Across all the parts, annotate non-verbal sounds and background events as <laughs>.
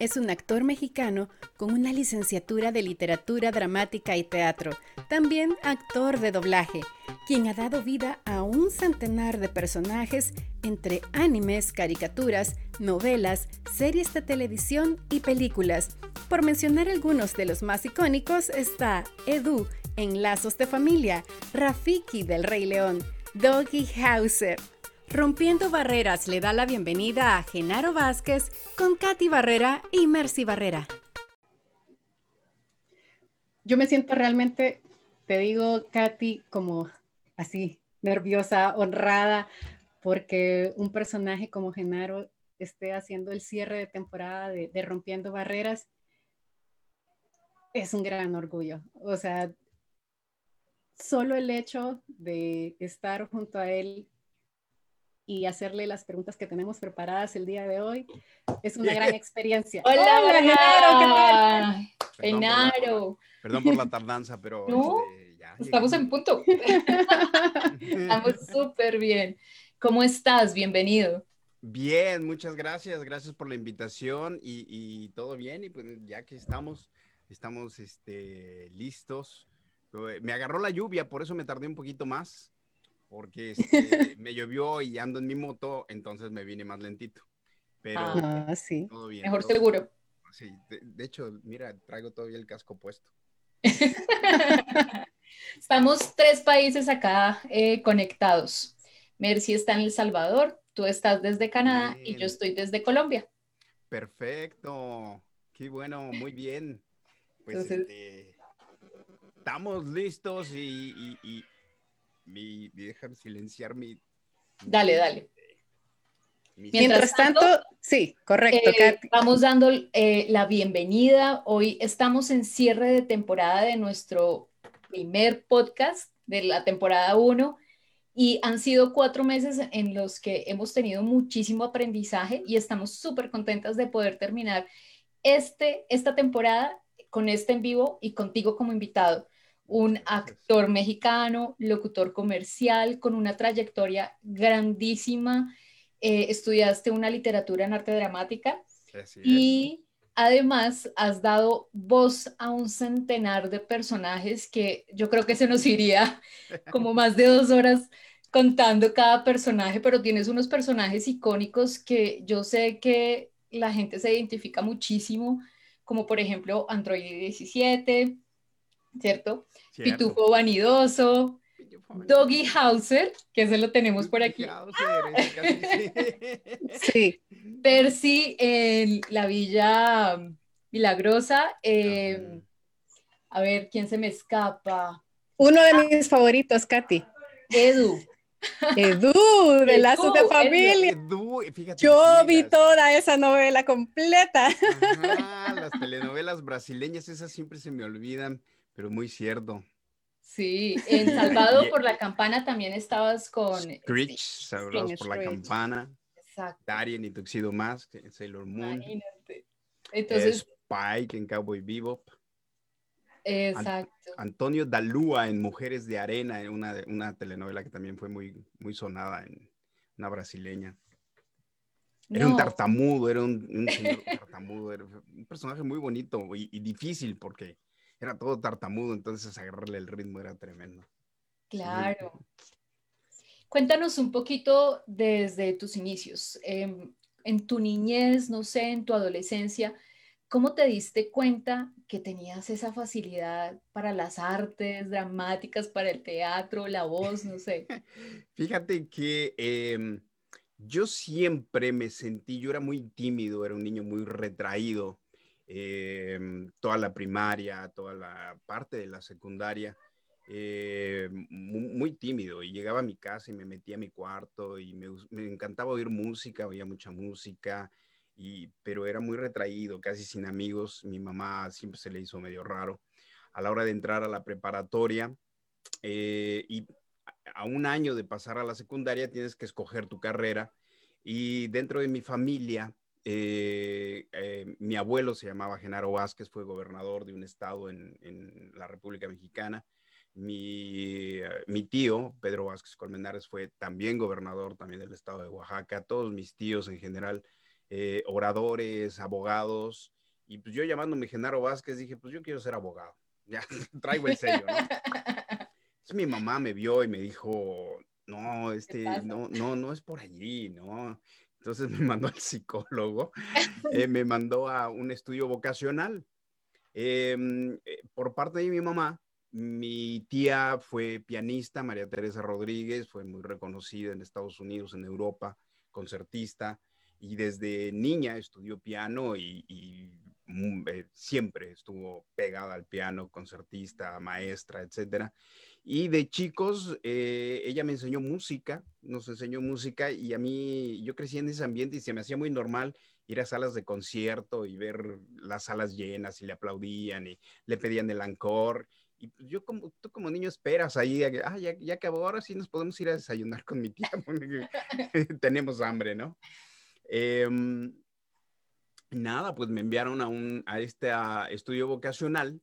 es un actor mexicano con una licenciatura de literatura dramática y teatro, también actor de doblaje, quien ha dado vida a un centenar de personajes entre animes, caricaturas, novelas, series de televisión y películas. Por mencionar algunos de los más icónicos está Edu en Lazos de Familia, Rafiki del Rey León, Doggy Hauser, Rompiendo Barreras le da la bienvenida a Genaro Vázquez con Katy Barrera y Mercy Barrera. Yo me siento realmente, te digo, Katy, como así, nerviosa, honrada, porque un personaje como Genaro esté haciendo el cierre de temporada de, de Rompiendo Barreras es un gran orgullo. O sea, solo el hecho de estar junto a él y hacerle las preguntas que tenemos preparadas el día de hoy. Es una gran <laughs> experiencia. Hola, Hola Genaro, ¿qué tal? Genaro. Perdón por la tardanza, pero <laughs> este, ya, estamos en punto. <laughs> estamos súper bien. ¿Cómo estás? Bienvenido. Bien, muchas gracias. Gracias por la invitación y, y todo bien. Y pues ya que estamos, estamos este, listos. Me agarró la lluvia, por eso me tardé un poquito más porque este, me llovió y ando en mi moto, entonces me vine más lentito. Pero ah, sí. todo bien. Mejor seguro. Sí, de, hecho, mira, traigo todavía el casco puesto. <laughs> Estamos tres países acá eh, conectados. Mercy está en El Salvador, tú estás desde Canadá y yo estoy desde Colombia. Perfecto, qué bueno, muy bien. Pues este, estamos listos y, mi, dejan silenciar mi... Dale, dale. Mientras, tanto, sí, correcto. Eh, vamos dando eh, la bienvenida. Hoy estamos en cierre de temporada de nuestro primer podcast de la temporada 1 y han sido cuatro meses en los que hemos tenido muchísimo aprendizaje y estamos súper contentas de poder terminar este, esta temporada con este en vivo y contigo como invitado un actor mexicano, locutor comercial, con una trayectoria grandísima. Eh, estudiaste una literatura en arte dramática y además has dado voz a un centenar de personajes que yo creo que se nos iría <laughs> como más de dos horas contando cada personaje, pero tienes unos personajes icónicos que yo sé que la gente se identifica muchísimo, como por ejemplo Android 17, ¿cierto? Pitufo Vanidoso, Doggy Hauser, que ese lo tenemos por aquí. <laughs> sí. Percy en la Villa Milagrosa. Em, a ver, ¿quién se me escapa? Uno de mis favoritos, Katy. Edu. Edu, de <laughs> Lazos de Familia. Yo vi toda esa novela completa. las telenovelas brasileñas, esas siempre se me olvidan pero muy cierto. Sí, en Salvado <laughs> por la Campana también estabas con... Screech, Salvados por la Campana. Exacto. Darien y Tuxedo Mask, Sailor Moon. Imagínate. Entonces... Spike en Cowboy Bebop. Exacto. Antonio Dalúa en Mujeres de Arena, en una, una telenovela que también fue muy, muy sonada, en una brasileña. Era un tartamudo, era un, señor <laughs> tartamudo, era un personaje muy bonito y difícil porque era todo tartamudo, entonces agarrarle el ritmo era tremendo. Claro. Cuéntanos un poquito desde tus inicios. Em, en tu niñez, no sé, en tu adolescencia, ¿cómo te diste cuenta que tenías esa facilidad para las artes dramáticas, para el teatro, la voz, no sé? <laughs> Fíjate que em, yo siempre me sentí, yo era muy tímido, era un niño muy retraído. Em, toda la primaria, toda la parte de la secundaria, eh, muy, tímido y llegaba a mi casa y me metía a mi cuarto y me, encantaba oír música, oía mucha música, pero era muy retraído, casi sin amigos. Mi mamá siempre se le hizo medio raro. A la hora de entrar a la preparatoria eh, y a un año de pasar a la secundaria tienes que escoger tu carrera y dentro de mi familia eh, eh, mi abuelo se llamaba Genaro Vázquez, fue gobernador de un estado en, la República Mexicana. Mi, mi, tío, Pedro Vázquez Colmenares, fue también gobernador también del estado de Oaxaca. Todos mis tíos en general eh, oradores, abogados. Y pues yo llamándome Genaro Vázquez dije, pues yo quiero ser abogado. <laughs> Ya traigo el sello, ¿no? <laughs> Entonces mi mamá me vio y me dijo, no, este, no, no, no es por allí, ¿no? Entonces me mandó al psicólogo, <laughs> eh, me mandó a un estudio vocacional. Em, eh, por parte de mi mamá, mi tía fue pianista, María Teresa Rodríguez, fue muy reconocida en Estados Unidos, en Europa, concertista y desde niña estudió piano y, mm, eh, siempre estuvo pegada al piano, concertista, maestra, etcétera. Y de chicos, eh, ella me enseñó música, nos enseñó música y a mí, yo crecí en ese ambiente y se me hacía muy normal ir a salas de concierto y ver las salas llenas y le aplaudían y le pedían el encore. Y pues, yo como, tú como niño esperas ahí, ah, ya, ya acabó, ahora sí nos podemos ir a desayunar con mi tía, <laughs> <laughs> tenemos hambre, ¿no? Em, nada, pues me enviaron a, un, a este estudio vocacional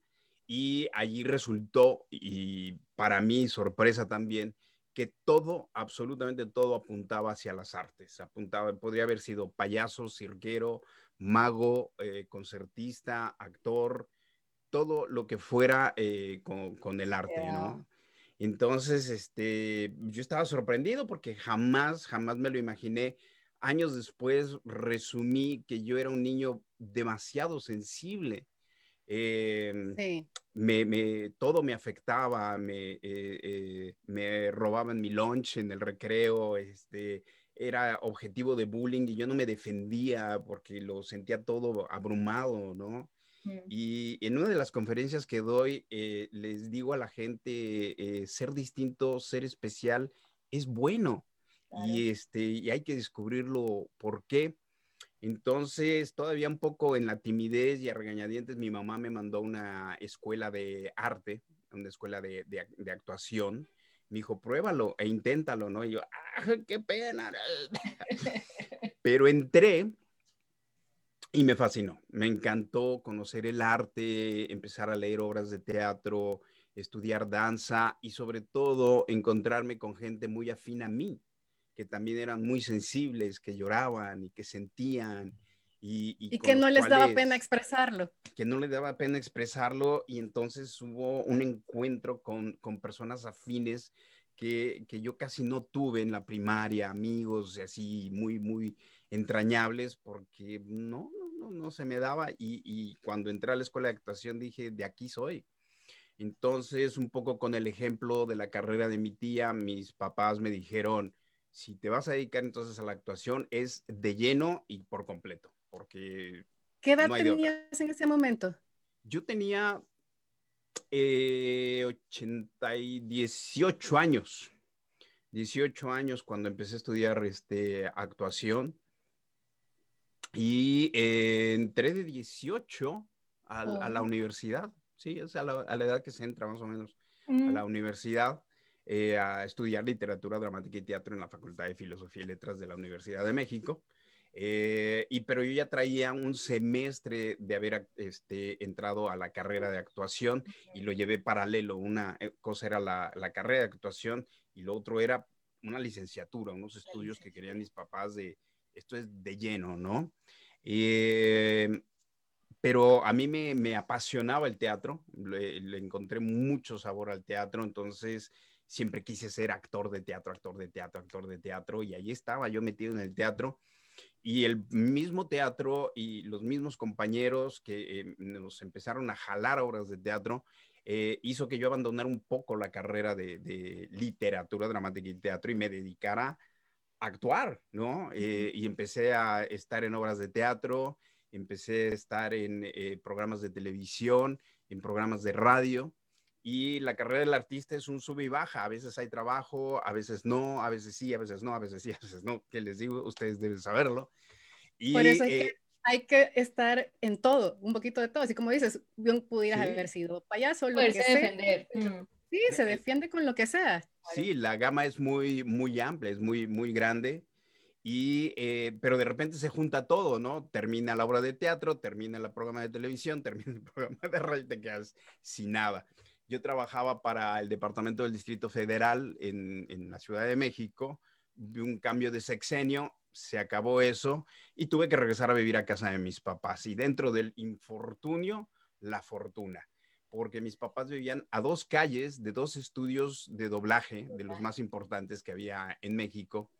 y allí resultó, y para mí sorpresa también, que todo, absolutamente todo apuntaba hacia las artes. Apuntaba, podría haber sido payaso, cirquero, mago, eh, concertista, actor, todo lo que fuera eh, con, el arte, ¿no? Entonces, este, yo estaba sorprendido porque jamás, jamás me lo imaginé años después resumí que yo era un niño demasiado sensible. Em, me, todo me afectaba, me, eh, eh, me robaban mi lunch en el recreo, este, era objetivo de bullying y yo no me defendía porque lo sentía todo abrumado, ¿no? Y en una de las conferencias que doy, eh, les digo a la gente, ser distinto, ser especial, es bueno y, este, y hay que descubrirlo por qué. Entonces, todavía un poco en la timidez y a regañadientes, mi mamá me mandó a una escuela de arte, una escuela de, de, actuación. Me dijo, pruébalo e inténtalo, ¿no? Y yo, ¡ah, qué pena! <laughs> Pero entré y me fascinó. Me encantó conocer el arte, empezar a leer obras de teatro, estudiar danza y sobre todo encontrarme con gente muy afín a mí que también eran muy sensibles, que lloraban y que sentían. Y, que no les daba pena expresarlo. Que no les daba pena expresarlo y entonces hubo un encuentro con, con personas afines que, que, yo casi no tuve en la primaria, amigos así muy, muy entrañables, porque no, no, no, se me daba y, y cuando entré a la escuela de actuación dije, de aquí soy. Entonces, un poco con el ejemplo de la carrera de mi tía, mis papás me dijeron, si te vas a dedicar entonces a la actuación, es de lleno y por completo, porque... ¿Qué edad tenías en ese momento? Yo tenía eh, 18 años. 18 años cuando empecé a estudiar este, actuación. Y eh, entré de 18 a, la universidad. Sí, es a la, edad que se entra más o menos a la universidad. Eh, a estudiar literatura dramática y teatro en la Facultad de Filosofía y Letras de la Universidad de México. Eh, y pero yo ya traía un semestre de haber este, entrado a la carrera de actuación y lo llevé paralelo. Una eh, cosa era la, la, carrera de actuación y lo otro era una licenciatura, unos estudios que querían mis papás de esto es de lleno, ¿no? pero a mí me, me apasionaba el teatro, le, le, encontré mucho sabor al teatro, entonces siempre quise ser actor de teatro, actor de teatro, actor de teatro, y ahí estaba yo metido en el teatro. Y el mismo teatro y los mismos compañeros que eh, nos empezaron a jalar obras de teatro, eh, hizo que yo abandonara un poco la carrera de, literatura dramática y teatro y me dedicara a actuar, ¿no? Eh, y empecé a estar en obras de teatro, empecé a estar en programas de televisión, en programas de radio, y la carrera del artista es un sub y baja. A veces hay trabajo, a veces no, a veces sí, a veces no, a veces sí, a veces no. ¿Qué les digo? Ustedes deben saberlo. Y, Por eso eh, hay que estar en todo, un poquito de todo. Así como dices, bien pudieras haber sido payaso, lo que defender. Mm. Sí, se defiende con lo que sea. Sí, la gama es muy, muy amplia, es muy, muy grande. Y, eh, pero de repente se junta todo, ¿no? Termina la obra de teatro, termina el programa de televisión, <laughs> termina el programa de radio y te quedas sin nada. Yo trabajaba para el Departamento del Distrito Federal en, en la Ciudad de México, vi un cambio de sexenio, se acabó eso y tuve que regresar a vivir a casa de mis papás. Y dentro del infortunio, la fortuna, porque mis papás vivían a dos calles de dos estudios de doblaje, de los más importantes que había en México.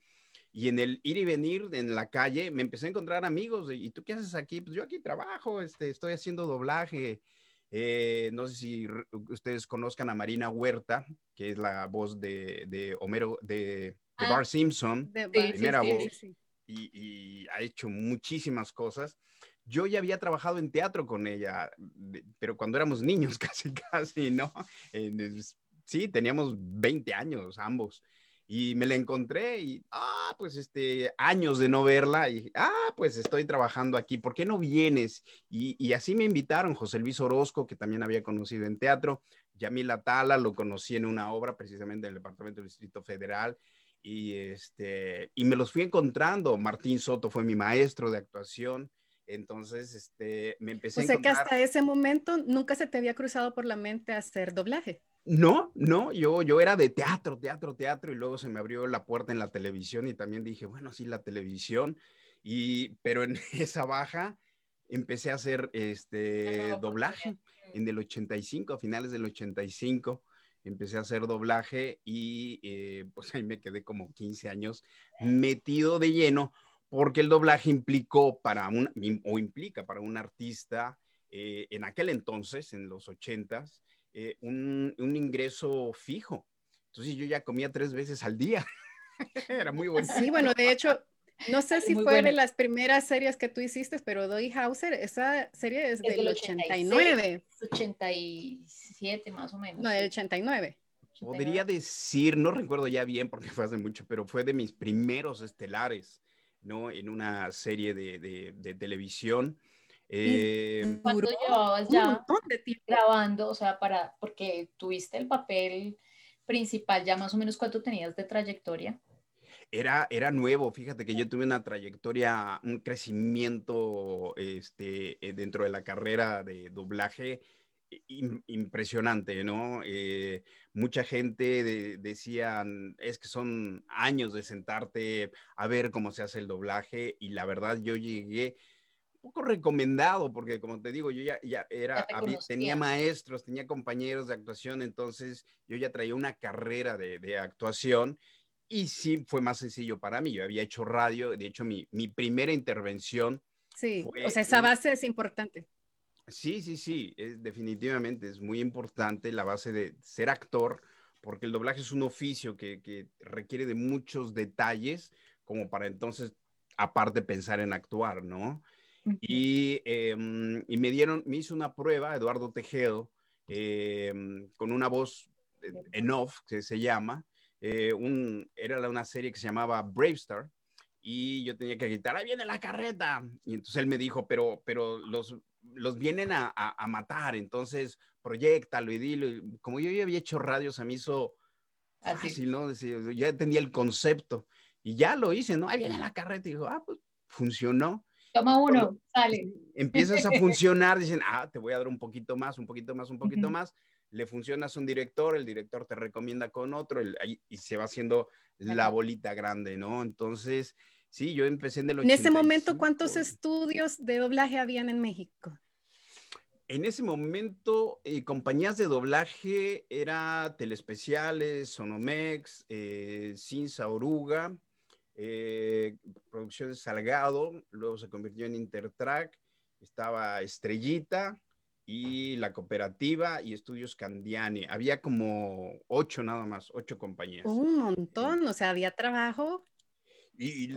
Y en el ir y venir en la calle me empecé a encontrar amigos. ¿Y tú qué haces aquí? Pues yo aquí trabajo, este, estoy haciendo doblaje. Eh, no sé si ustedes conozcan a Marina Huerta, que es la voz de, de Homero, de, ah, Bart Simpson, de primera voz, y, ha hecho muchísimas cosas. Yo ya había trabajado en teatro con ella, pero cuando éramos niños, <laughs> casi, casi, ¿no? sí, teníamos 20 años ambos y me la encontré y, ah, pues este, años de no verla y, ah, pues estoy trabajando aquí, ¿por qué no vienes? Y, y, así me invitaron, José Luis Orozco, que también había conocido en teatro, Yamila Tala, lo conocí en una obra precisamente del Departamento del Distrito Federal, y, este, y me los fui encontrando, Martín Soto fue mi maestro de actuación, entonces, este, me empecé o sea que hasta ese momento nunca se te había cruzado por la mente hacer doblaje. No, no, yo, yo era de teatro, teatro, teatro, y luego se me abrió la puerta en la televisión y también dije, bueno, sí, la televisión, y, pero en <laughs> esa baja empecé a hacer este doblaje en el 85, a finales del 85, empecé a hacer doblaje y eh, <laughs> pues ahí me quedé como 15 años metido de lleno, porque el doblaje implicó para un, o implica para un artista eh, en aquel entonces, en los 80s, eh, un, un, ingreso fijo. Entonces yo ya comía tres veces al día. <laughs> Era muy bueno. Sí, bueno, de hecho, no sé <laughs> si fue de las primeras series que tú hiciste, pero Doy Hauser, esa serie es, del 89. 87 más o menos. No, del 89. Podría decir, no recuerdo ya bien porque fue hace mucho, pero fue de mis primeros estelares, ¿no? En una serie de, de, de televisión. Eh, ¿Cuánto llevabas ya grabando? O sea, para, porque tuviste el papel principal, ya más o menos cuánto tenías de trayectoria. Era, era nuevo, fíjate que yo tuve una trayectoria, un crecimiento este, eh, dentro de la carrera de doblaje impresionante, ¿no? Eh, mucha gente decía, es que son años de sentarte a ver cómo se hace el doblaje y la verdad yo llegué poco recomendado, porque como te digo, yo ya, ya era, tenía maestros, tenía compañeros de actuación, entonces yo ya traía una carrera de, de, actuación y sí fue más sencillo para mí. Yo había hecho radio, de hecho mi, mi primera intervención. Sí, o sea, esa base es importante. Sí, sí, sí, es, definitivamente es muy importante la base de ser actor, porque el doblaje es un oficio que, que requiere de muchos detalles como para entonces, aparte, pensar en actuar, ¿no? Y, em, y, me dieron, me hizo una prueba, Eduardo Tejedo, em, con una voz en off, que se llama, eh, un, era una serie que se llamaba Brave Star, y yo tenía que gritar, ahí viene la carreta. Y entonces él me dijo, pero, pero los, los vienen a, a, matar, entonces proyectalo y dilo. Como yo ya había hecho radios, a mí hizo fácil, ¿no? ya tenía el concepto y ya lo hice, ¿no? Ahí viene la carreta y dijo, ah, pues funcionó. Toma uno, sale. Empiezas a funcionar, dicen, ah, te voy a dar un poquito más, un poquito más, un poquito más. Le funcionas a un director, el director te recomienda con otro y se va haciendo la bolita grande, ¿no? Entonces, sí, yo empecé en el En ese momento, ¿cuántos estudios de doblaje habían en México? En ese momento, eh, compañías de doblaje era Telespeciales, Sonomex, eh, Cinza Oruga, eh, Producciones Salgado, luego se convirtió en Intertrack, estaba Estrellita y la cooperativa y Estudios Candiani. Había como ocho nada más, ocho compañías. Un montón, o sea, había trabajo. Y,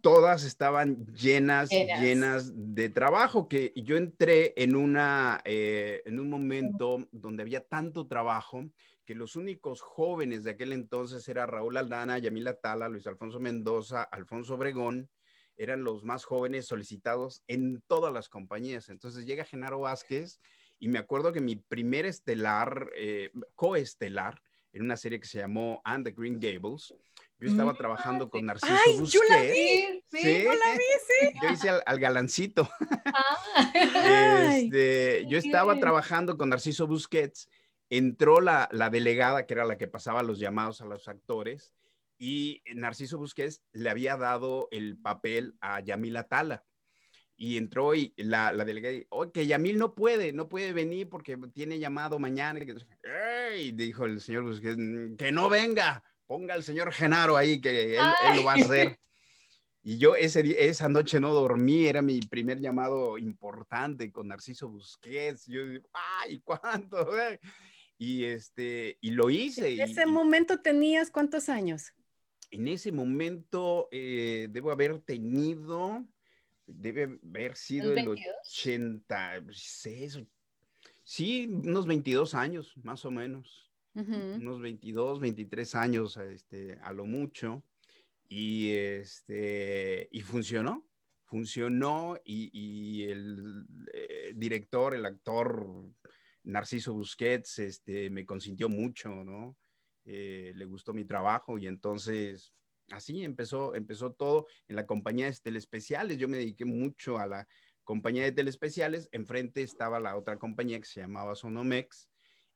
todas estaban llenas, llenas de trabajo, que yo entré en, una, eh, en un momento donde había tanto trabajo que los únicos jóvenes de aquel entonces era Raúl Aldana, Yamila Tala, Luis Alfonso Mendoza, Alfonso Obregón, eran los más jóvenes solicitados en todas las compañías. Entonces llega Genaro Vázquez y me acuerdo que mi primer estelar, eh, coestelar, en una serie que se llamó And the Green Gables, yo estaba mm. trabajando con Narciso Ay, Yo la vi, sí, yo la vi, sí. Yo hice al, galancito. <laughs> Este, yo estaba trabajando con Narciso Busquets entró la, delegada, que era la que pasaba los llamados a los actores, y Narciso Busquets le había dado el papel a Yamil Atala. Y entró y la, la delegada, oye, que Yamil no puede, no puede venir porque tiene llamado mañana. Y dijo el señor Busquets, que no venga, ponga al señor Genaro ahí, que él, él lo va a hacer. Y yo ese, esa noche no dormí, era mi primer llamado importante con Narciso Busquets. Yo, ay, ¿cuánto? Y, este, y lo hice. ¿En ese momento tenías cuántos años? En ese momento eh, debo haber tenido, debe haber sido el 86, sí, unos 22 años, más o menos. Unos 22, 23 años este, a lo mucho. Y, este, y funcionó, funcionó y, el eh, director, el actor Narciso Busquets, este, me consintió mucho, ¿no? Eh, le gustó mi trabajo y entonces así empezó, empezó todo en la compañía de telespeciales. Yo me dediqué mucho a la compañía de telespeciales. Enfrente estaba la otra compañía que se llamaba Sonomex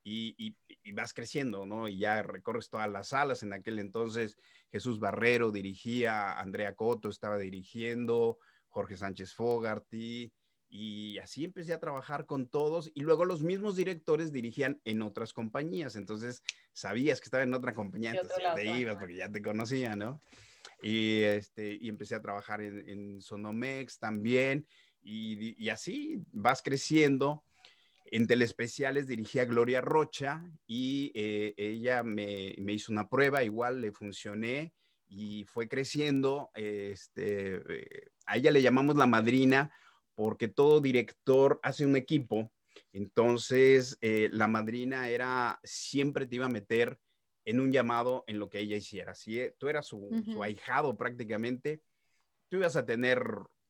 y, vas creciendo, ¿no? Y ya recorres todas las salas. En aquel entonces Jesús Barrero dirigía, Andrea Coto estaba dirigiendo, Jorge Sánchez Fogarty, y así empecé a trabajar con todos y luego los mismos directores dirigían en otras compañías, entonces sabías que estaba en otra compañía, entonces te ibas porque ya te conocía, ¿no? Y, este, y empecé a trabajar en, Sonomex también y, y, así vas creciendo en telespeciales dirigí a Gloria Rocha y eh, ella me, me, hizo una prueba, igual le funcioné y fue creciendo. Este, eh, a ella le llamamos la madrina porque todo director hace un equipo. Entonces, eh, la madrina era, siempre te iba a meter en un llamado en lo que ella hiciera. Si tú eras su, su ahijado prácticamente, tú ibas a tener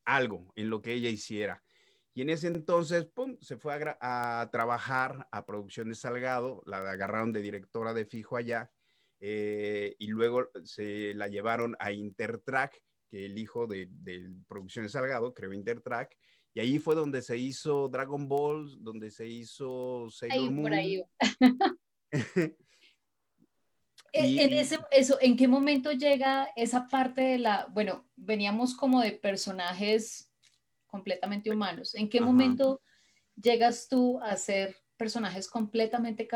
algo en lo que ella hiciera. Y en ese entonces, pum, se fue a, trabajar a Producciones Salgado, la agarraron de directora de fijo allá, eh, y luego se la llevaron a Intertrack, que el hijo de, Producciones Salgado creó Intertrack, y ahí fue donde se hizo Dragon Ball, donde se hizo Sailor Moon. Por ahí. <laughs> en, ese, eso, ¿En qué momento llega esa parte de la, bueno, veníamos como de personajes completamente humanos. ¿En qué momento llegas tú a ser personajes completamente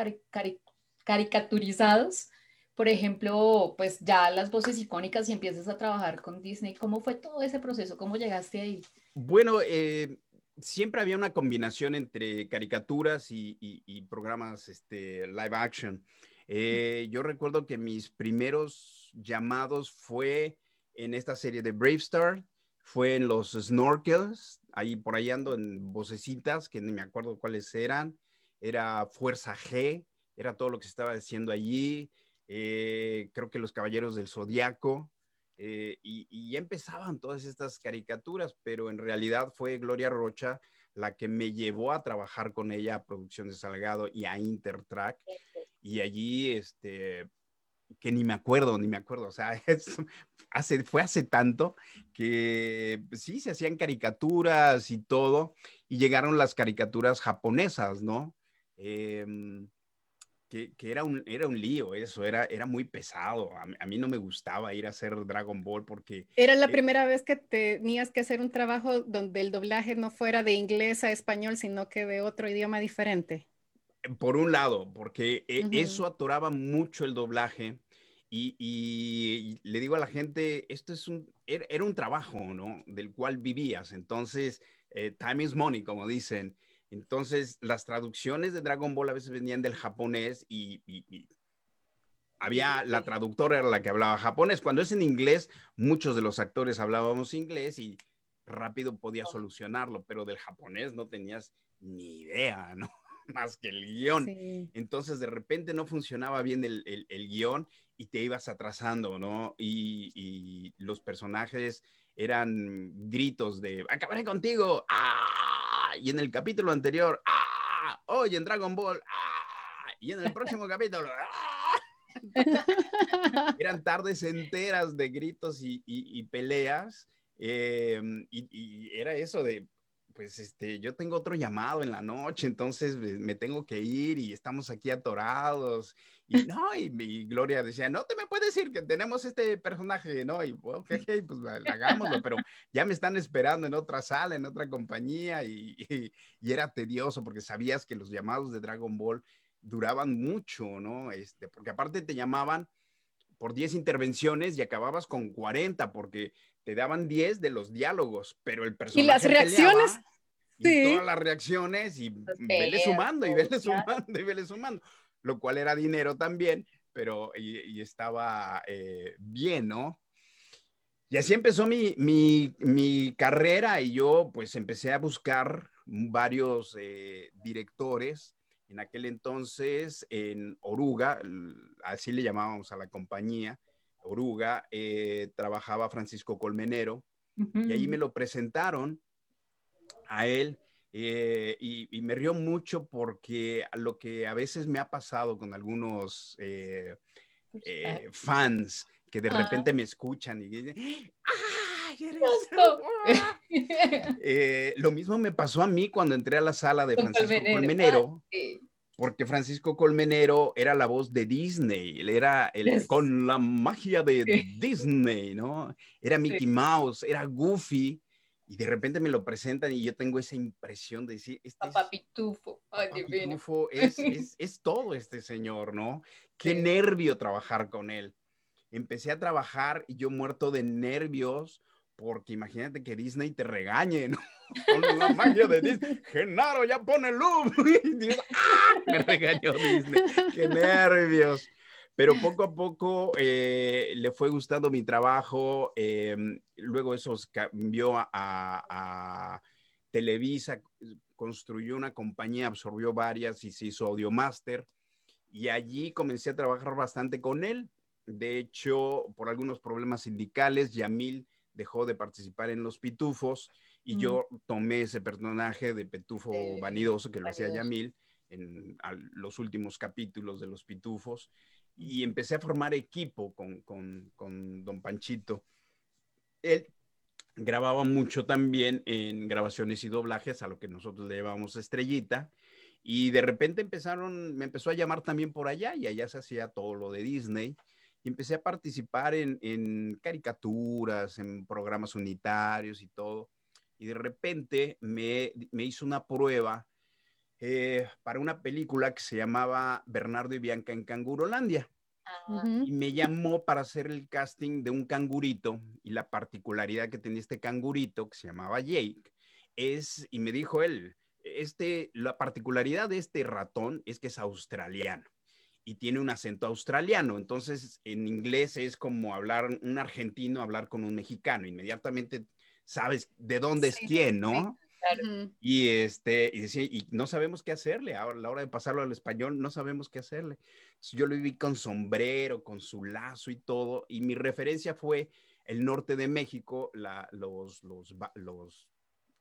caricaturizados? Por ejemplo, pues ya las voces icónicas y empiezas a trabajar con Disney. ¿Cómo fue todo ese proceso? ¿Cómo llegaste ahí? Bueno, eh, siempre había una combinación entre caricaturas y, programas este, live action. Eh, yo recuerdo que mis primeros llamados fue en esta serie de Brave Star, fue en los snorkels, ahí por ahí ando en vocecitas, que ni me acuerdo cuáles eran, era Fuerza G, era todo lo que se estaba haciendo allí, eh, creo que los Caballeros del Zodiaco, eh, y, y, empezaban todas estas caricaturas, pero en realidad fue Gloria Rocha la que me llevó a trabajar con ella a Producción de Salgado y a Intertrack, y allí, este, que ni me acuerdo, ni me acuerdo, o sea, <laughs> es, hace, fue hace tanto que pues, sí, se hacían caricaturas y todo, y llegaron las caricaturas japonesas, ¿no? Em, que, que, era, un, era un lío eso, era, era muy pesado. A, mí no me gustaba ir a hacer Dragon Ball porque... Era la eh, primera vez que tenías que hacer un trabajo donde el doblaje no fuera de inglés a español, sino que de otro idioma diferente. Por un lado, porque eh, eso atoraba mucho el doblaje y, le digo a la gente, esto es un, era, un trabajo, ¿no? Del cual vivías. Entonces, eh, time is money, como dicen. Entonces, las traducciones de Dragon Ball a veces venían del japonés y, había, la traductora era la que hablaba japonés. Cuando es en inglés, muchos de los actores hablábamos inglés y rápido podía solucionarlo, pero del japonés no tenías ni idea, ¿no? <laughs> Más que el guion. Entonces, de repente no funcionaba bien el, el, el guion y te ibas atrasando, ¿no? Y, los personajes eran gritos de, acabaré contigo, ¡ah! Y en el capítulo anterior, ¡ah! Hoy en Dragon Ball, ¡ah! Y en el próximo capítulo, ¡ah! <laughs> Eran tardes enteras de gritos y, peleas. Em, y, era eso de pues este, yo tengo otro llamado en la noche, entonces me tengo que ir y estamos aquí atorados. Y no, y, Gloria decía, no te me puedes decir que tenemos este personaje, ¿no? Y ok, <laughs> pues hagámoslo, pero ya me están esperando en otra sala, en otra compañía y, y, era tedioso porque sabías que los llamados de Dragon Ball duraban mucho, ¿no? Este, porque aparte te llamaban por 10 intervenciones y acababas con 40 porque te daban 10 de los diálogos, pero el personaje. Y las reacciones. Y todas las reacciones y vele sumando y vele sumando y vele sumando, lo cual era dinero también, pero y, estaba eh, bien, ¿no? Y así empezó mi, mi, mi, carrera y yo pues empecé a buscar varios eh, directores. En aquel entonces en Oruga, así le llamábamos a la compañía, Oruga, eh, trabajaba Francisco Colmenero, y ahí me lo presentaron a él. Eh, y, me río mucho porque lo que a veces me ha pasado con algunos eh, fans que de repente me escuchan y dicen, ¡ay, <laughs> lo mismo me pasó a mí cuando entré a la sala de Francisco Colmenero. Ah, porque Francisco Colmenero era la voz de Disney, él era el, con la magia de Disney, ¿no? Era Mickey Mouse, era Goofy, y de repente me lo presentan y yo tengo esa impresión de decir, este Papá Pitufo, Pitufo es, es, <laughs> es, todo este señor, ¿no? Qué nervio trabajar con él. Empecé a trabajar y yo muerto de nervios, porque imagínate que Disney te regañe, ¿no? <laughs> Con la magia de Disney. Genaro, ya pone luz. <laughs> ¡ah! Me regañó Disney. ¡Qué nervios! Pero poco a poco eh, le fue gustando mi trabajo. Em, luego eso cambió a, a, Televisa, construyó una compañía, absorbió varias y se hizo Audiomaster. Y allí comencé a trabajar bastante con él. De hecho, por algunos problemas sindicales, Yamil dejó de participar en Los Pitufos y yo tomé ese personaje de Petufo Vanidoso que lo hacía Yamil en los últimos capítulos de Los Pitufos y empecé a formar equipo con, con, con Don Panchito. Él grababa mucho también en grabaciones y doblajes, a lo que nosotros le llamamos estrellita. Y de repente empezaron, me empezó a llamar también por allá y allá se hacía todo lo de Disney y empecé a participar en, caricaturas, en programas unitarios y todo. Y de repente me, hizo una prueba eh, para una película que se llamaba Bernardo y Bianca en Cangurolandia. Ah. Y me llamó para hacer el casting de un cangurito y la particularidad que tenía este cangurito, que se llamaba Jake, es, y me dijo él, este, la particularidad de este ratón es que es australiano y tiene un acento australiano. Entonces, en inglés es como hablar un argentino, hablar con un mexicano. Inmediatamente sabes de dónde es quién, ¿no? Y este, y, decía, y no sabemos qué hacerle. Ahora, a la hora de pasarlo al español, no sabemos qué hacerle. yo lo vi con sombrero, con su lazo y todo. Y mi referencia fue el norte de México, la, los, los, los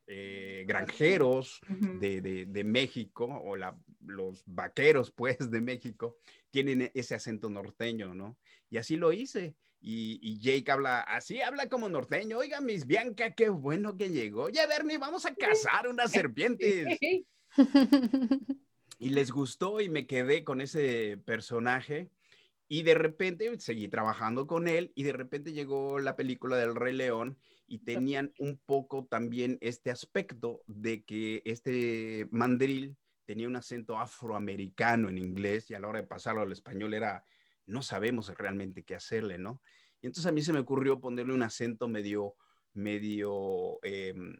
eh, granjeros de, México o los vaqueros, pues, de México, tienen ese acento norteño, ¿no? Y así lo hice. Y, Jake habla así, habla como norteño. Oiga, Miss Bianca, qué bueno que llegó. Ya, Bernie, vamos a cazar unas serpientes. <laughs> y les gustó y me quedé con ese personaje. Y de repente seguí trabajando con él y de repente llegó la película del Rey León y tenían un poco también este aspecto de que este mandril tenía un acento afroamericano en inglés y a la hora de pasarlo al español era, no sabemos realmente qué hacerle, ¿no? Y entonces a mí se me ocurrió ponerle un acento medio, medio em,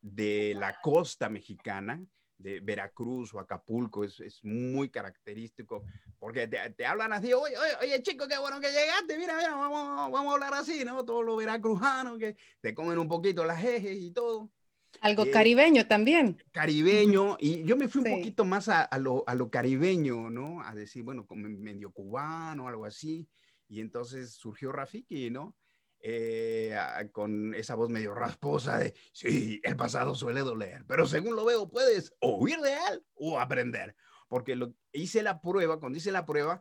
de la costa mexicana, de Veracruz o Acapulco, es, es muy característico, porque te, te, hablan así, oye, oye, oye, chico, qué bueno que llegaste, mira, mira, vamos, vamos a hablar así, ¿no? Todos los veracruzanos que te comen un poquito las ejes y todo. Algo caribeño también. Caribeño, y yo me fui un poquito más a, a, lo, a, lo, caribeño, ¿no? A decir, bueno, como medio cubano, algo así, y entonces surgió Rafiki, ¿no? Eh, con esa voz medio rasposa de, sí, el pasado suele doler, pero según lo veo, puedes o huir de él o aprender. Porque lo, hice la prueba, cuando hice la prueba,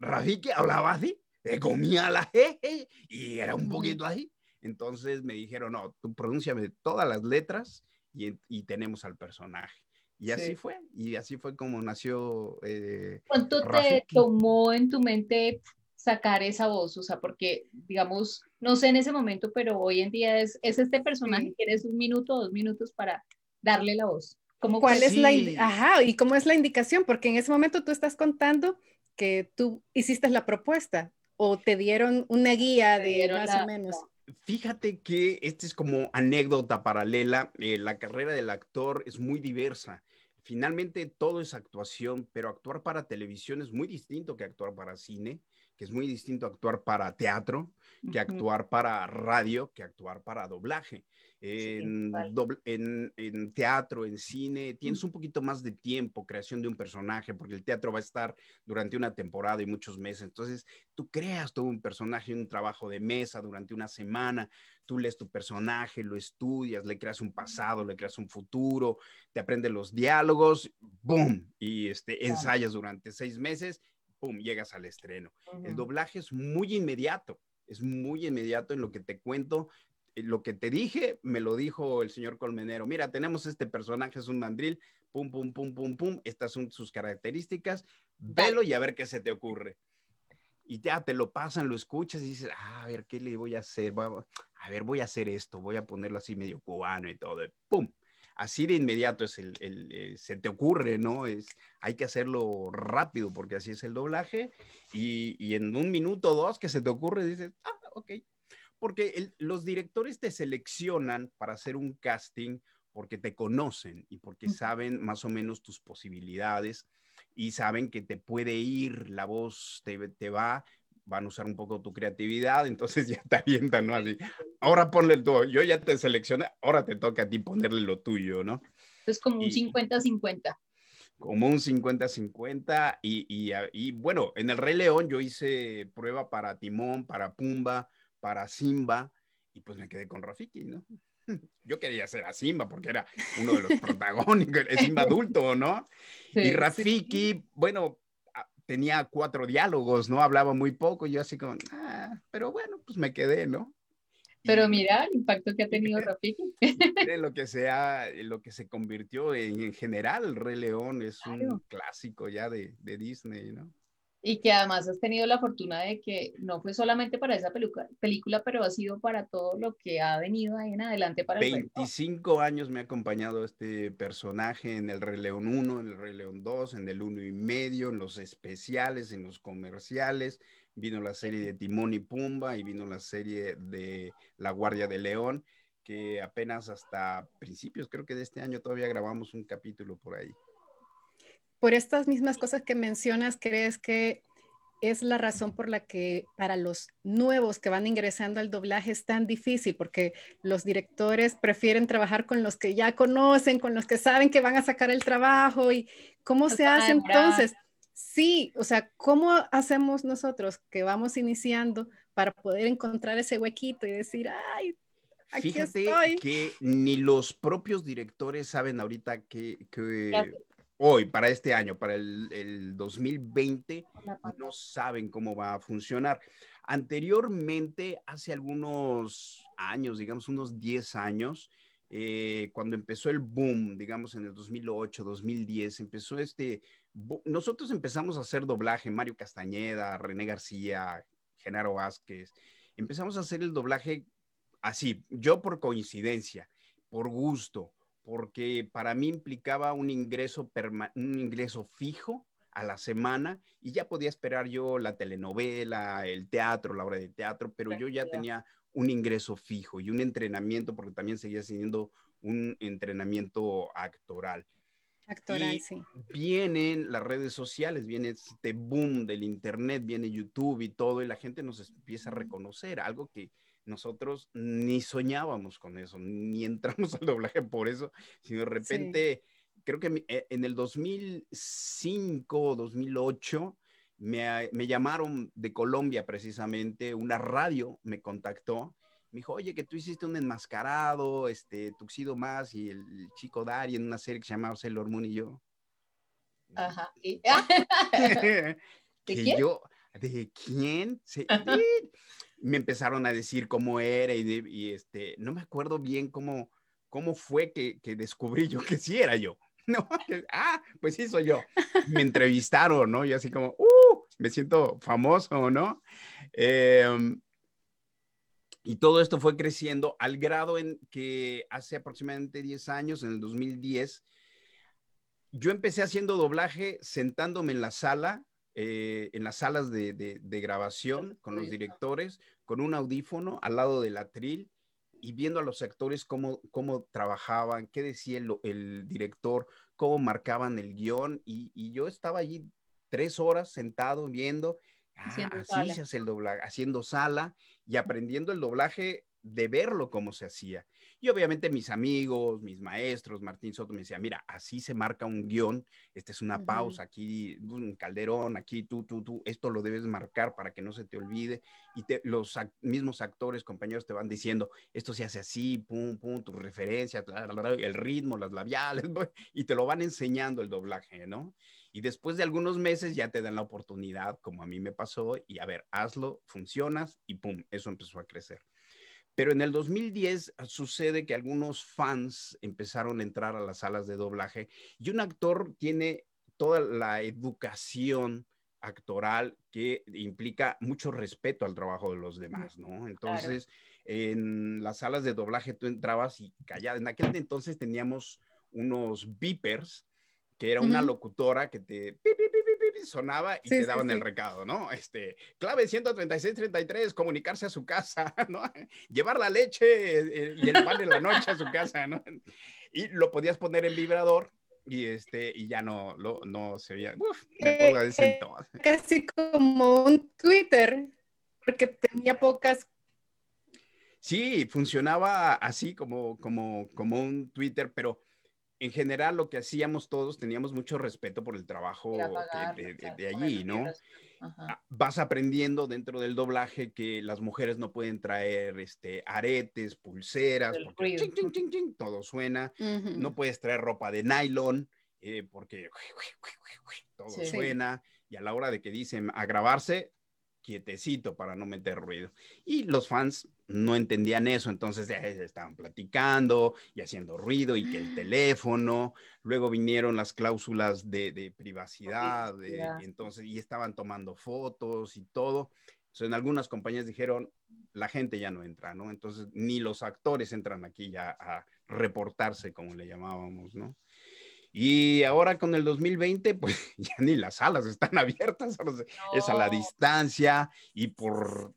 Rafiki hablaba así, comía la <laughs> jeje y era un poquito así. Entonces me dijeron, no, tú pronúnciame todas las letras y, tenemos al personaje. Y así fue, y así fue como nació. Eh, ¿Cuánto te tomó en tu mente sacar esa voz? O sea, porque, digamos, no sé en ese momento, pero hoy en día es, es este personaje que eres un minuto, dos minutos para darle la voz. ¿Cómo ¿Cuál es la Ajá, y cómo es la indicación? Porque en ese momento tú estás contando que tú hiciste la propuesta o te dieron una guía de más o menos. Fíjate que este es como anécdota paralela. Eh, la carrera del actor es muy diversa. Finalmente todo es actuación, pero actuar para televisión es muy distinto que actuar para cine, que es muy distinto actuar para teatro, que actuar para radio, que actuar para doblaje en, en, teatro, en cine, tienes un poquito más de tiempo, creación de un personaje, porque el teatro va a estar durante una temporada y muchos meses. Entonces, tú creas todo un personaje, un trabajo de mesa durante una semana, tú lees tu personaje, lo estudias, le creas un pasado, le creas un futuro, te aprendes los diálogos, ¡boom! Y este, ensayas durante seis meses, ¡boom! Llegas al estreno. El doblaje es muy inmediato es muy inmediato en lo que te cuento, lo que te dije, me lo dijo el señor Colmenero. Mira, tenemos este personaje, es un mandril, pum, pum, pum, pum, pum. Estas son sus características. Velo y a ver qué se te ocurre. Y ya te lo pasan, lo escuchas y dices, ah, a ver, ¿qué le voy a hacer? A ver, voy a hacer esto, voy a ponerlo así medio cubano y todo. ¡Pum! Así de inmediato es el, eh, se te ocurre, ¿no? Es, hay que hacerlo rápido porque así es el doblaje y, y en un minuto o dos que se te ocurre dices, ah, ok, porque los directores te seleccionan para hacer un casting porque te conocen y porque saben más o menos tus posibilidades y saben que te puede ir, la voz te, te va, van a usar un poco tu creatividad, entonces <laughs> ya te avientan, ¿no? Así, ahora ponle tú, yo ya te seleccioné, ahora te toca a ti ponerle lo tuyo, ¿no? Es como un 50-50. Como un 50-50 y, y, y, bueno, en el Rey León yo hice prueba para Timón, para Pumba, para Simba y pues me quedé con Rafiki, ¿no? <laughs> Yo quería ser a Simba porque era uno de los <laughs> protagónicos, el Simba adulto, ¿no? y Rafiki, bueno, tenía cuatro diálogos, ¿no? Hablaba muy poco, yo así como, ah, pero bueno, pues me quedé, ¿no? Pero mira el impacto que ha tenido <laughs> Rafiki. lo que sea, lo que se convirtió en, en general, el Rey León es un clásico ya de, de Disney, ¿no? Y que además has tenido la fortuna de que no fue solamente para esa película, pero ha sido para todo lo que ha venido ahí en adelante para 25 años me ha acompañado este personaje en el Rey León 1, en el Rey León 2, en el 1 y medio, en los especiales, en los comerciales. Vino la serie de Timón y Pumba y vino la serie de La Guardia de León, que apenas hasta principios, creo que de este año todavía grabamos un capítulo por ahí por estas mismas cosas que mencionas, ¿crees que es la razón por la que para los nuevos que van ingresando al doblaje es tan difícil? Porque los directores prefieren trabajar con los que ya conocen, con los que saben que van a sacar el trabajo y cómo se hace entonces. Sí, o sea, ¿cómo hacemos nosotros que vamos iniciando para poder encontrar ese huequito y decir, ay, Aquí Fíjate estoy. que ni los propios directores saben ahorita que, que hoy, para este año, para el, 2020, no saben cómo va a funcionar. Anteriormente, hace algunos años, digamos unos 10 años, eh, cuando empezó el boom, digamos en el 2008, 2010, empezó este, nosotros empezamos a hacer doblaje, Mario Castañeda, René García, Genaro Vázquez, empezamos a hacer el doblaje así, yo por coincidencia, por gusto, porque para mí implicaba un ingreso, un ingreso fijo a la semana y ya podía esperar yo la telenovela, el teatro, la obra de teatro, pero yo ya tenía un ingreso fijo y un entrenamiento, porque también seguía siendo un entrenamiento actoral. Actoral, sí. Vienen las redes sociales, viene este boom del internet, viene YouTube y todo, y la gente nos empieza a reconocer, algo que nosotros ni soñábamos con eso, ni entramos <laughs> al doblaje por eso, sino de repente, creo que eh, en el 2005 2008 me, me, llamaron de Colombia precisamente, una radio me contactó, me dijo, oye, que tú hiciste un enmascarado, este, Tuxido Más y el, chico Dari en una serie que se llamaba Sailor Moon y yo. Ajá. <laughs> <laughs> ¿De quién? Yo, ¿De quién? Sí, me empezaron a decir cómo era y, este, no me acuerdo bien cómo, cómo fue que, que descubrí yo que sí era yo. <laughs> No, <laughs> ah, pues sí soy yo. Me entrevistaron, ¿no? Y así como, uh, me siento famoso, ¿no? Em, y todo esto fue creciendo al grado en que hace aproximadamente 10 años, en el 2010, yo empecé haciendo doblaje sentándome en la sala, eh, en las salas de, de, grabación con los directores, con un audífono al lado del atril y viendo a los actores cómo, cómo trabajaban, qué decía el, director, cómo marcaban el guion, y, yo estaba allí tres horas sentado viendo, ah, así se hace el doblaje, haciendo sala y aprendiendo el doblaje de verlo cómo se hacía. Y obviamente mis amigos, mis maestros, Martín Soto me decía, mira, así se marca un guion, esta es una pausa, aquí un calderón, aquí tú, tú, tú, esto lo debes marcar para que no se te olvide. Y los mismos actores, compañeros te van diciendo, esto se hace así, pum, pum, tu referencia, el ritmo, las labiales, <laughs> y te lo van enseñando el doblaje, ¿no? Y después de algunos meses ya te dan la oportunidad, como a mí me pasó, y a ver, hazlo, funcionas, y pum, eso empezó a crecer. Pero en el 2010 ah, sucede que algunos fans empezaron a entrar a las salas de doblaje y un actor tiene toda la educación actoral que implica mucho respeto al trabajo de los demás, ¿no? Entonces, en las salas de doblaje tú entrabas y callada. En aquel entonces teníamos unos beepers, que era una locutora que te sonaba y te daban el recado, ¿no? Este, clave 13633, comunicarse a su casa, <laughs> ¿no? Llevar la leche eh, y el pan de la noche a su casa, ¿no? Y lo podías poner en vibrador y este y ya no lo no se veía uf, me eh, eh, <laughs> casi como un Twitter porque tenía pocas sí funcionaba así como como como un Twitter pero en general lo que hacíamos todos, teníamos mucho respeto por el trabajo de, allí, ¿no? Ah, vas aprendiendo dentro del doblaje que las mujeres no pueden traer este, aretes, pulseras, porque todo suena. No puedes traer ropa de nylon eh, porque todo suena. Y a la hora de que dicen a grabarse, quietecito para no meter ruido. Y los fans no entendían eso, entonces estaban platicando y haciendo ruido y que el teléfono, luego vinieron las cláusulas de, privacidad, y entonces, y estaban tomando fotos y todo. Entonces, en algunas compañías dijeron, la gente ya no entra, ¿no? Entonces, ni los actores entran aquí ya a reportarse, como le llamábamos, ¿no? Y ahora con el 2020, pues <laughs> ya ni las salas están abiertas, es a la distancia y por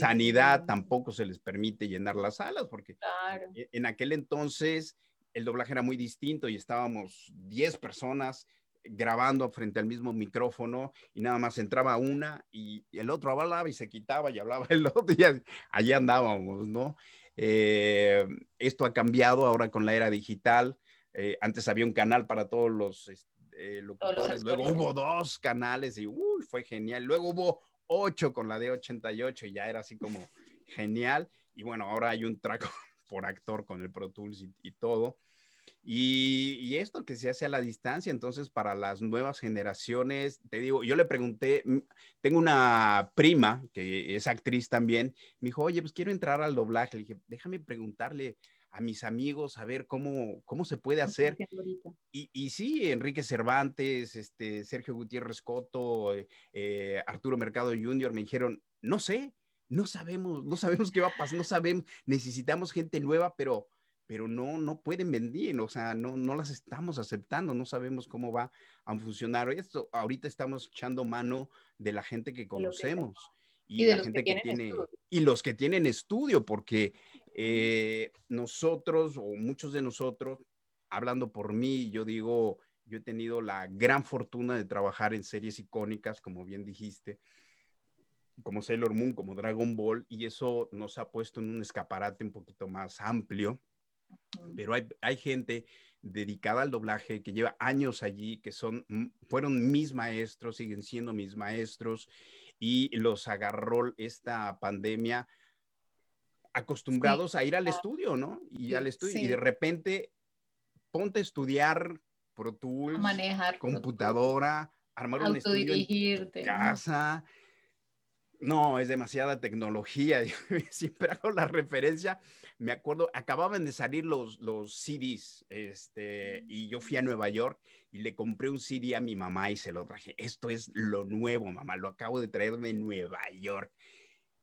sanidad tampoco se les permite llenar las salas, porque e, en aquel entonces el doblaje era muy distinto y estábamos 10 personas grabando frente al mismo micrófono y nada más entraba una y el otro hablaba y se quitaba y hablaba el <laughs> otro y allí andábamos, ¿no? Eh, esto ha cambiado ahora con la era digital eh, antes había un canal para todos los eh, locutores, luego hubo dos canales y fue genial. Luego hubo ocho con la D88 y ya era así como genial. Y bueno, ahora hay un track <laughs> por actor con el Pro Tools y, todo. Y, y, esto que se hace a la distancia, entonces para las nuevas generaciones, te digo, yo le pregunté, tengo una prima que es actriz también, me dijo, oye, pues quiero entrar al doblaje. Le dije, déjame preguntarle a mis amigos a ver cómo, cómo se puede hacer. Y, y sí, Enrique Cervantes, este, Sergio Gutiérrez Coto, eh, eh, Arturo Mercado Jr. me dijeron, no sé, no sabemos, no sabemos qué va a pasar, no sabemos, necesitamos gente nueva, pero, pero no, no pueden vender, o sea, no, no las estamos aceptando, no sabemos cómo va a funcionar. Esto, ahorita estamos echando mano de la gente que conocemos. Y, la gente que, tiene, y los que tienen estudio, porque eh, nosotros o muchos de nosotros, hablando por mí, yo digo, yo he tenido la gran fortuna de trabajar en series icónicas, como bien dijiste, como Sailor Moon, como Dragon Ball, y eso nos ha puesto en un escaparate un poquito más amplio. Pero hay, hay gente dedicada al doblaje que lleva años allí, que son, fueron mis maestros, siguen siendo mis maestros, y los agarró esta pandemia acostumbrados a ir al estudio, ¿no? Y al estudio, y de repente ponte a estudiar Pro Tools, manejar computadora, armar un estudio en casa. No, es demasiada tecnología. <laughs> siempre hago la referencia. Me acuerdo, acababan de salir los, los CDs, este, y yo fui a Nueva York y le compré un CD a mi mamá y se lo traje. Esto es lo nuevo, mamá, lo acabo de traerme de Nueva York.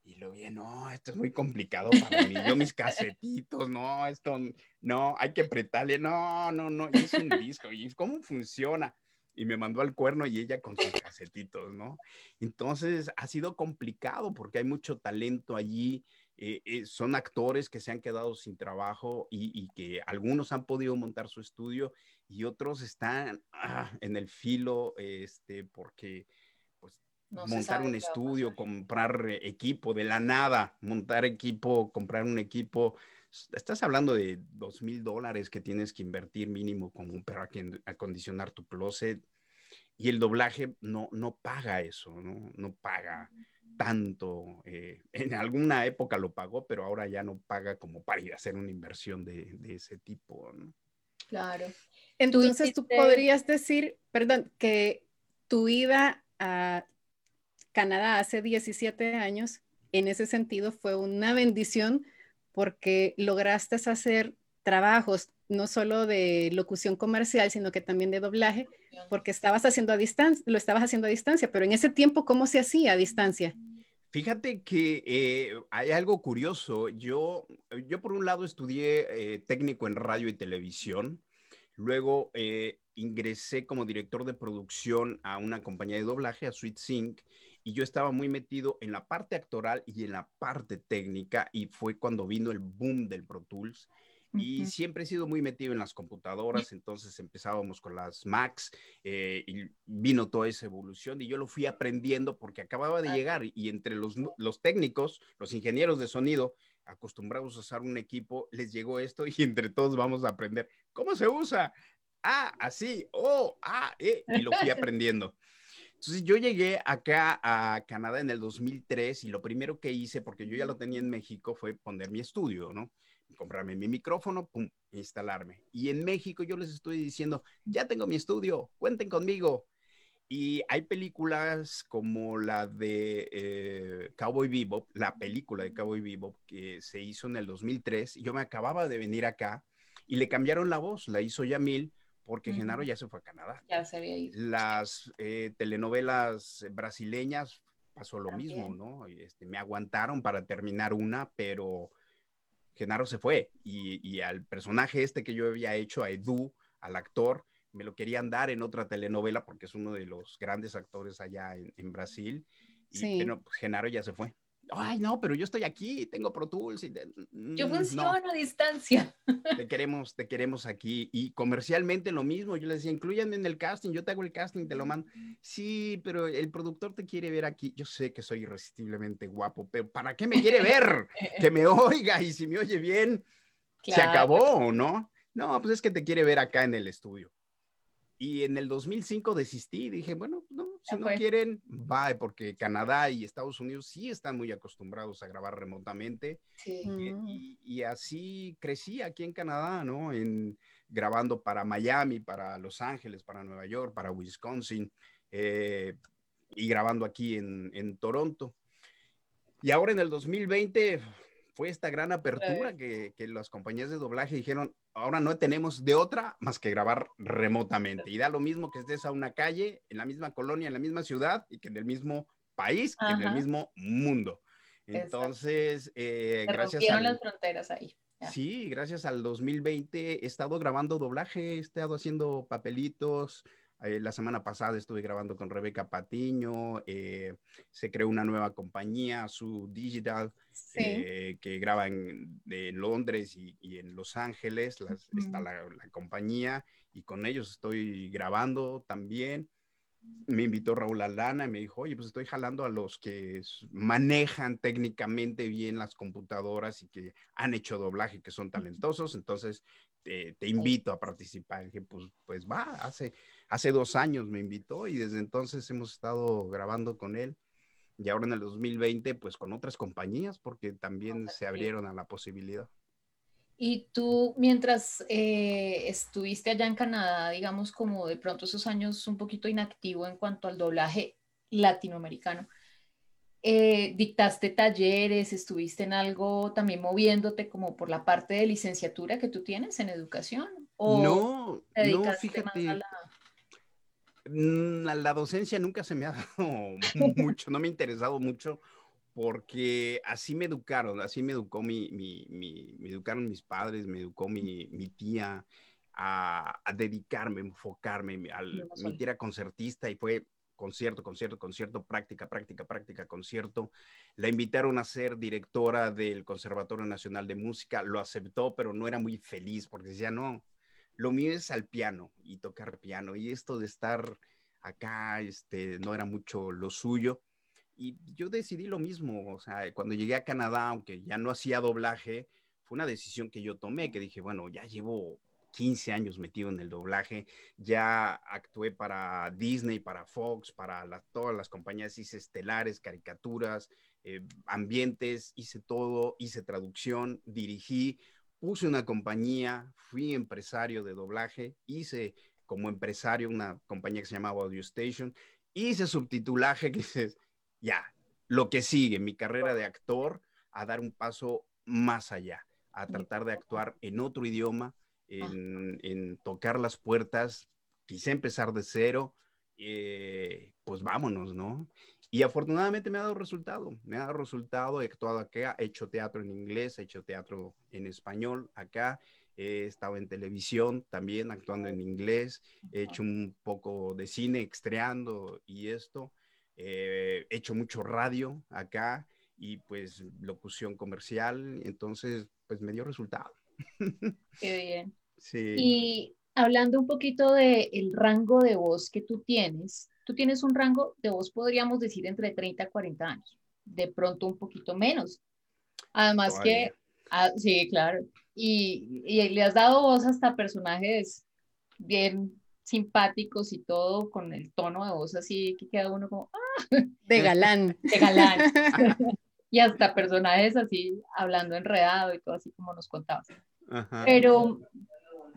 Y lo vi, no, esto es muy complicado para mí. Yo mis casetitos, no, esto, no, hay que apretarle, no, no, no, es un disco. ¿Y cómo funciona? Y me mandó al cuerno y ella con sus casetitos, ¿no? Entonces ha sido complicado porque hay mucho talento allí. Eh, eh, son actores que se han quedado sin trabajo y, que algunos han podido montar su estudio y otros están ah, en el filo, este, porque montar un estudio, comprar equipo de la nada, montar equipo, comprar un equipo. Estás hablando de dos mil dólares que tienes que invertir mínimo como para acondicionar tu closet. Y el doblaje no, no paga eso, no, no paga tanto. Eh, <laughs> en alguna época lo pagó, pero ahora ya no paga como para ir a hacer una inversión de, de ese tipo. ¿no? Claro. Entonces tú, podrías decir, perdón, que tu ida a Canadá hace 17 años, en ese sentido fue una bendición porque lograste hacer trabajos no solo de locución comercial, sino que también de doblaje, porque estabas haciendo a distancia, lo estabas haciendo a distancia, pero en ese tiempo, ¿cómo se hacía a distancia? Fíjate que eh, hay algo curioso. Yo, yo por un lado estudié eh, técnico en radio y televisión, luego eh, ingresé como director de producción a una compañía de doblaje, a Sweet Sync, y yo estaba muy metido en la parte actoral y en la parte técnica y fue cuando vino el boom del Pro Tools. Y siempre he sido muy metido en las computadoras, entonces empezábamos con las Macs eh, y vino toda esa evolución y yo lo fui aprendiendo porque acababa de llegar y entre los, los técnicos, los ingenieros de sonido, acostumbrados a usar un equipo, les llegó esto y entre todos vamos a aprender cómo se usa. Ah, así, oh, ah, eh, y lo fui <laughs> aprendiendo. Entonces yo llegué acá a Canadá en el 2003 y lo primero que hice, porque yo ya lo tenía en México, fue poner mi estudio, ¿no? Comprarme mi micrófono, pum, instalarme. Y en México yo les estoy diciendo, ya tengo mi estudio, cuenten conmigo. Y hay películas como la de eh, Cowboy Bebop, la película de Cowboy Bebop que se hizo en el 2003. Y yo me acababa de venir acá y le cambiaron la voz, la hizo Yamil porque Genaro ya se fue a Canadá. Ya se había ido. Las eh, telenovelas brasileñas pasó lo mismo, ¿no? Este, me aguantaron para terminar una, pero Genaro se fue y, y, al personaje este que yo había hecho, a Edu, al actor, me lo querían dar en otra telenovela porque es uno de los grandes actores allá en, Brasil. Y, sí. Pero pues, Genaro ya se fue ay, no, pero yo estoy aquí, tengo Pro Tools. Y yo mm, funciono a distancia. <laughs> Te queremos, te queremos aquí. Y comercialmente lo mismo, yo le decía, incluyanme en el casting, yo te hago el casting, te lo mando. Sí, pero el productor te quiere ver aquí. Yo sé que soy irresistiblemente guapo, pero ¿para qué me quiere ver? <laughs> que me oiga y si me oye bien, se acabó, ¿no? No, pues es que te quiere ver acá en el estudio. Y en el 2005 desistí, dije, bueno, no, si no quieren, va, porque Canadá y Estados Unidos sí están muy acostumbrados a grabar remotamente. Y, así crecí aquí en Canadá, ¿no? En, grabando para Miami, para Los Ángeles, para Nueva York, para Wisconsin, eh, y grabando aquí en, en Toronto. Y ahora en el 2020 fue esta gran apertura que, que, las compañías de doblaje dijeron, ahora no tenemos de otra más que grabar remotamente. Y da lo mismo que estés a una calle, en la misma colonia, en la misma ciudad y que en el mismo país, que en el mismo mundo. Entonces, eh, gracias a las fronteras ahí. Sí, gracias al 2020 he estado grabando doblaje, he estado haciendo papelitos, eh, la semana pasada estuve grabando con Rebeca Patiño, eh, se creó una nueva compañía, su Digital, eh, que graba en, Londres y, en Los Ángeles, está la, compañía y con ellos estoy grabando también. Me invitó Raúl Alana y me dijo, oye, pues estoy jalando a los que manejan técnicamente bien las computadoras y que han hecho doblaje, que son talentosos, entonces te, invito a participar. Y dije, pues, pues va, hace, hace dos años me invitó y desde entonces hemos estado grabando con él. Y ahora en el 2020, pues con otras compañías, porque también se abrieron a la posibilidad. Y tú, mientras eh, estuviste allá en Canadá, digamos, como de pronto esos años un poquito inactivo en cuanto al doblaje latinoamericano, eh, dictaste talleres, estuviste en algo también moviéndote como por la parte de licenciatura que tú tienes en educación? ¿O no, no, fíjate. A la... Mm, la docencia nunca se me ha <laughs> dado mucho, no me ha interesado mucho porque así me educaron, así me educó mi, mi, mi me educaron mis padres, me educó mi, mi tía a, a, dedicarme, enfocarme, al, mi tía era concertista y fue concierto, concierto, concierto, práctica, práctica, práctica, concierto. La invitaron a ser directora del Conservatorio Nacional de Música, lo aceptó, pero no era muy feliz porque decía, no, lo mío es al piano y tocar piano y esto de estar acá, este, no era mucho lo suyo. Y yo decidí lo mismo, o sea, cuando llegué a Canadá, aunque ya no hacía doblaje, fue una decisión que yo tomé, que dije, bueno, ya llevo 15 años metido en el doblaje, ya actué para Disney, para Fox, para todas las compañías, hice estelares, caricaturas, eh, ambientes, hice todo, hice traducción, dirigí, puse una compañía, fui empresario de doblaje, hice como empresario una compañía que se llamaba Audio Station, hice subtitulaje, <laughs> que dices, ya, lo que sigue, mi carrera de actor, a dar un paso más allá, a tratar de actuar en otro idioma, en, tocar las puertas, quise empezar de cero, eh, pues vámonos, ¿no? Y afortunadamente me ha dado resultado, me ha dado resultado, he actuado acá, he hecho teatro en inglés, he hecho teatro en español acá, he estado en televisión también actuando en inglés, he hecho un poco de cine, estreando y esto. Eh, he hecho mucho radio acá y pues locución comercial, entonces pues me dio resultado. <laughs> Qué bien. Sí. Y hablando un poquito del el rango de voz que tú tienes, tú tienes un rango de voz, podríamos decir, entre 30 y 40 años, de pronto un poquito menos. Además que, ah, sí, claro, y, y, le has dado voz hasta personajes bien simpáticos y todo, con el tono de voz así que queda uno como, de galán. De galán. <laughs> y hasta personajes así hablando enredado y todo así como nos contabas. Pero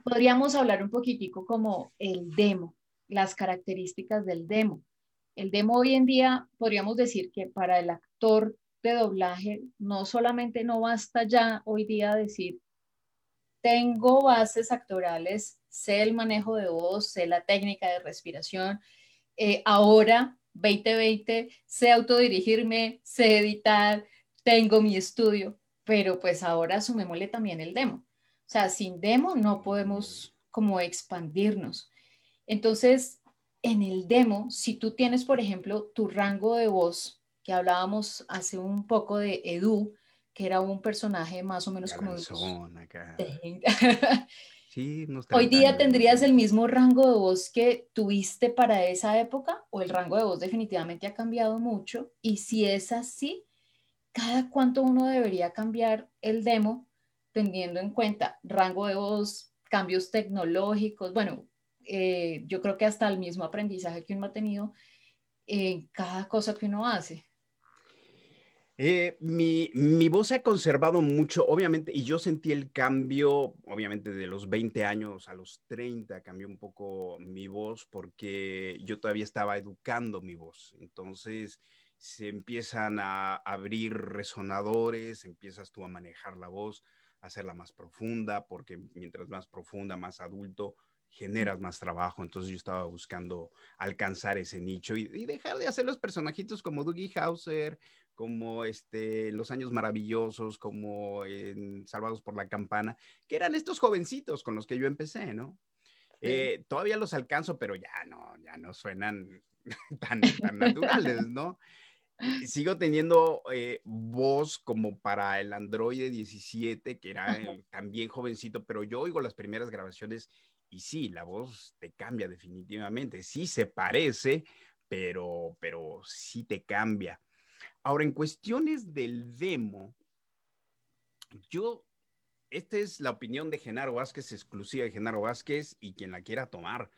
podríamos hablar un poquitico como el demo, las características del demo. El demo hoy en día podríamos decir que para el actor de doblaje no solamente no basta ya hoy día decir tengo bases actorales, sé el manejo de voz, sé la técnica de respiración, eh, ahora 2020, sé autodirigirme, sé editar, tengo mi estudio, pero pues ahora sumémosle también el demo. O sea, sin demo no podemos como expandirnos. Entonces, en el demo, si tú tienes, por ejemplo, tu rango de voz, que hablábamos hace un poco de Edu, que era un personaje más o menos como... <laughs> Hoy día tendrías el mismo rango de voz que tuviste para esa época o el rango de voz definitivamente ha cambiado mucho y si es así, cada cuánto uno debería cambiar el demo teniendo en cuenta rango de voz, cambios tecnológicos, bueno, eh, yo creo que hasta el mismo aprendizaje que uno ha tenido en cada cosa que uno hace. Eh, mi, mi, voz se ha conservado mucho, obviamente, y yo sentí el cambio, obviamente, de los 20 años a los 30, cambió un poco mi voz porque yo todavía estaba educando mi voz. Entonces, se empiezan a abrir resonadores, empiezas tú a manejar la voz, a hacerla más profunda, porque mientras más profunda, más adulto, generas más trabajo. Entonces yo estaba buscando alcanzar ese nicho y, y dejar de hacer los personajitos como Dougie Hauser, como este, Los Años Maravillosos, como en Salvados por la Campana, que eran estos jovencitos con los que yo empecé, ¿no? Eh, todavía los alcanzo, pero ya no, ya no suenan <laughs> tan, tan naturales, ¿no? Sigo teniendo eh, voz como para el Android 17, que era eh, también jovencito, pero yo oigo las primeras grabaciones y sí, la voz te cambia definitivamente. Sí se parece, pero, pero sí te cambia. Ahora, en cuestiones del demo, yo, esta es la opinión de Genaro Vázquez, exclusiva de Genaro Vázquez y quien la quiera tomar,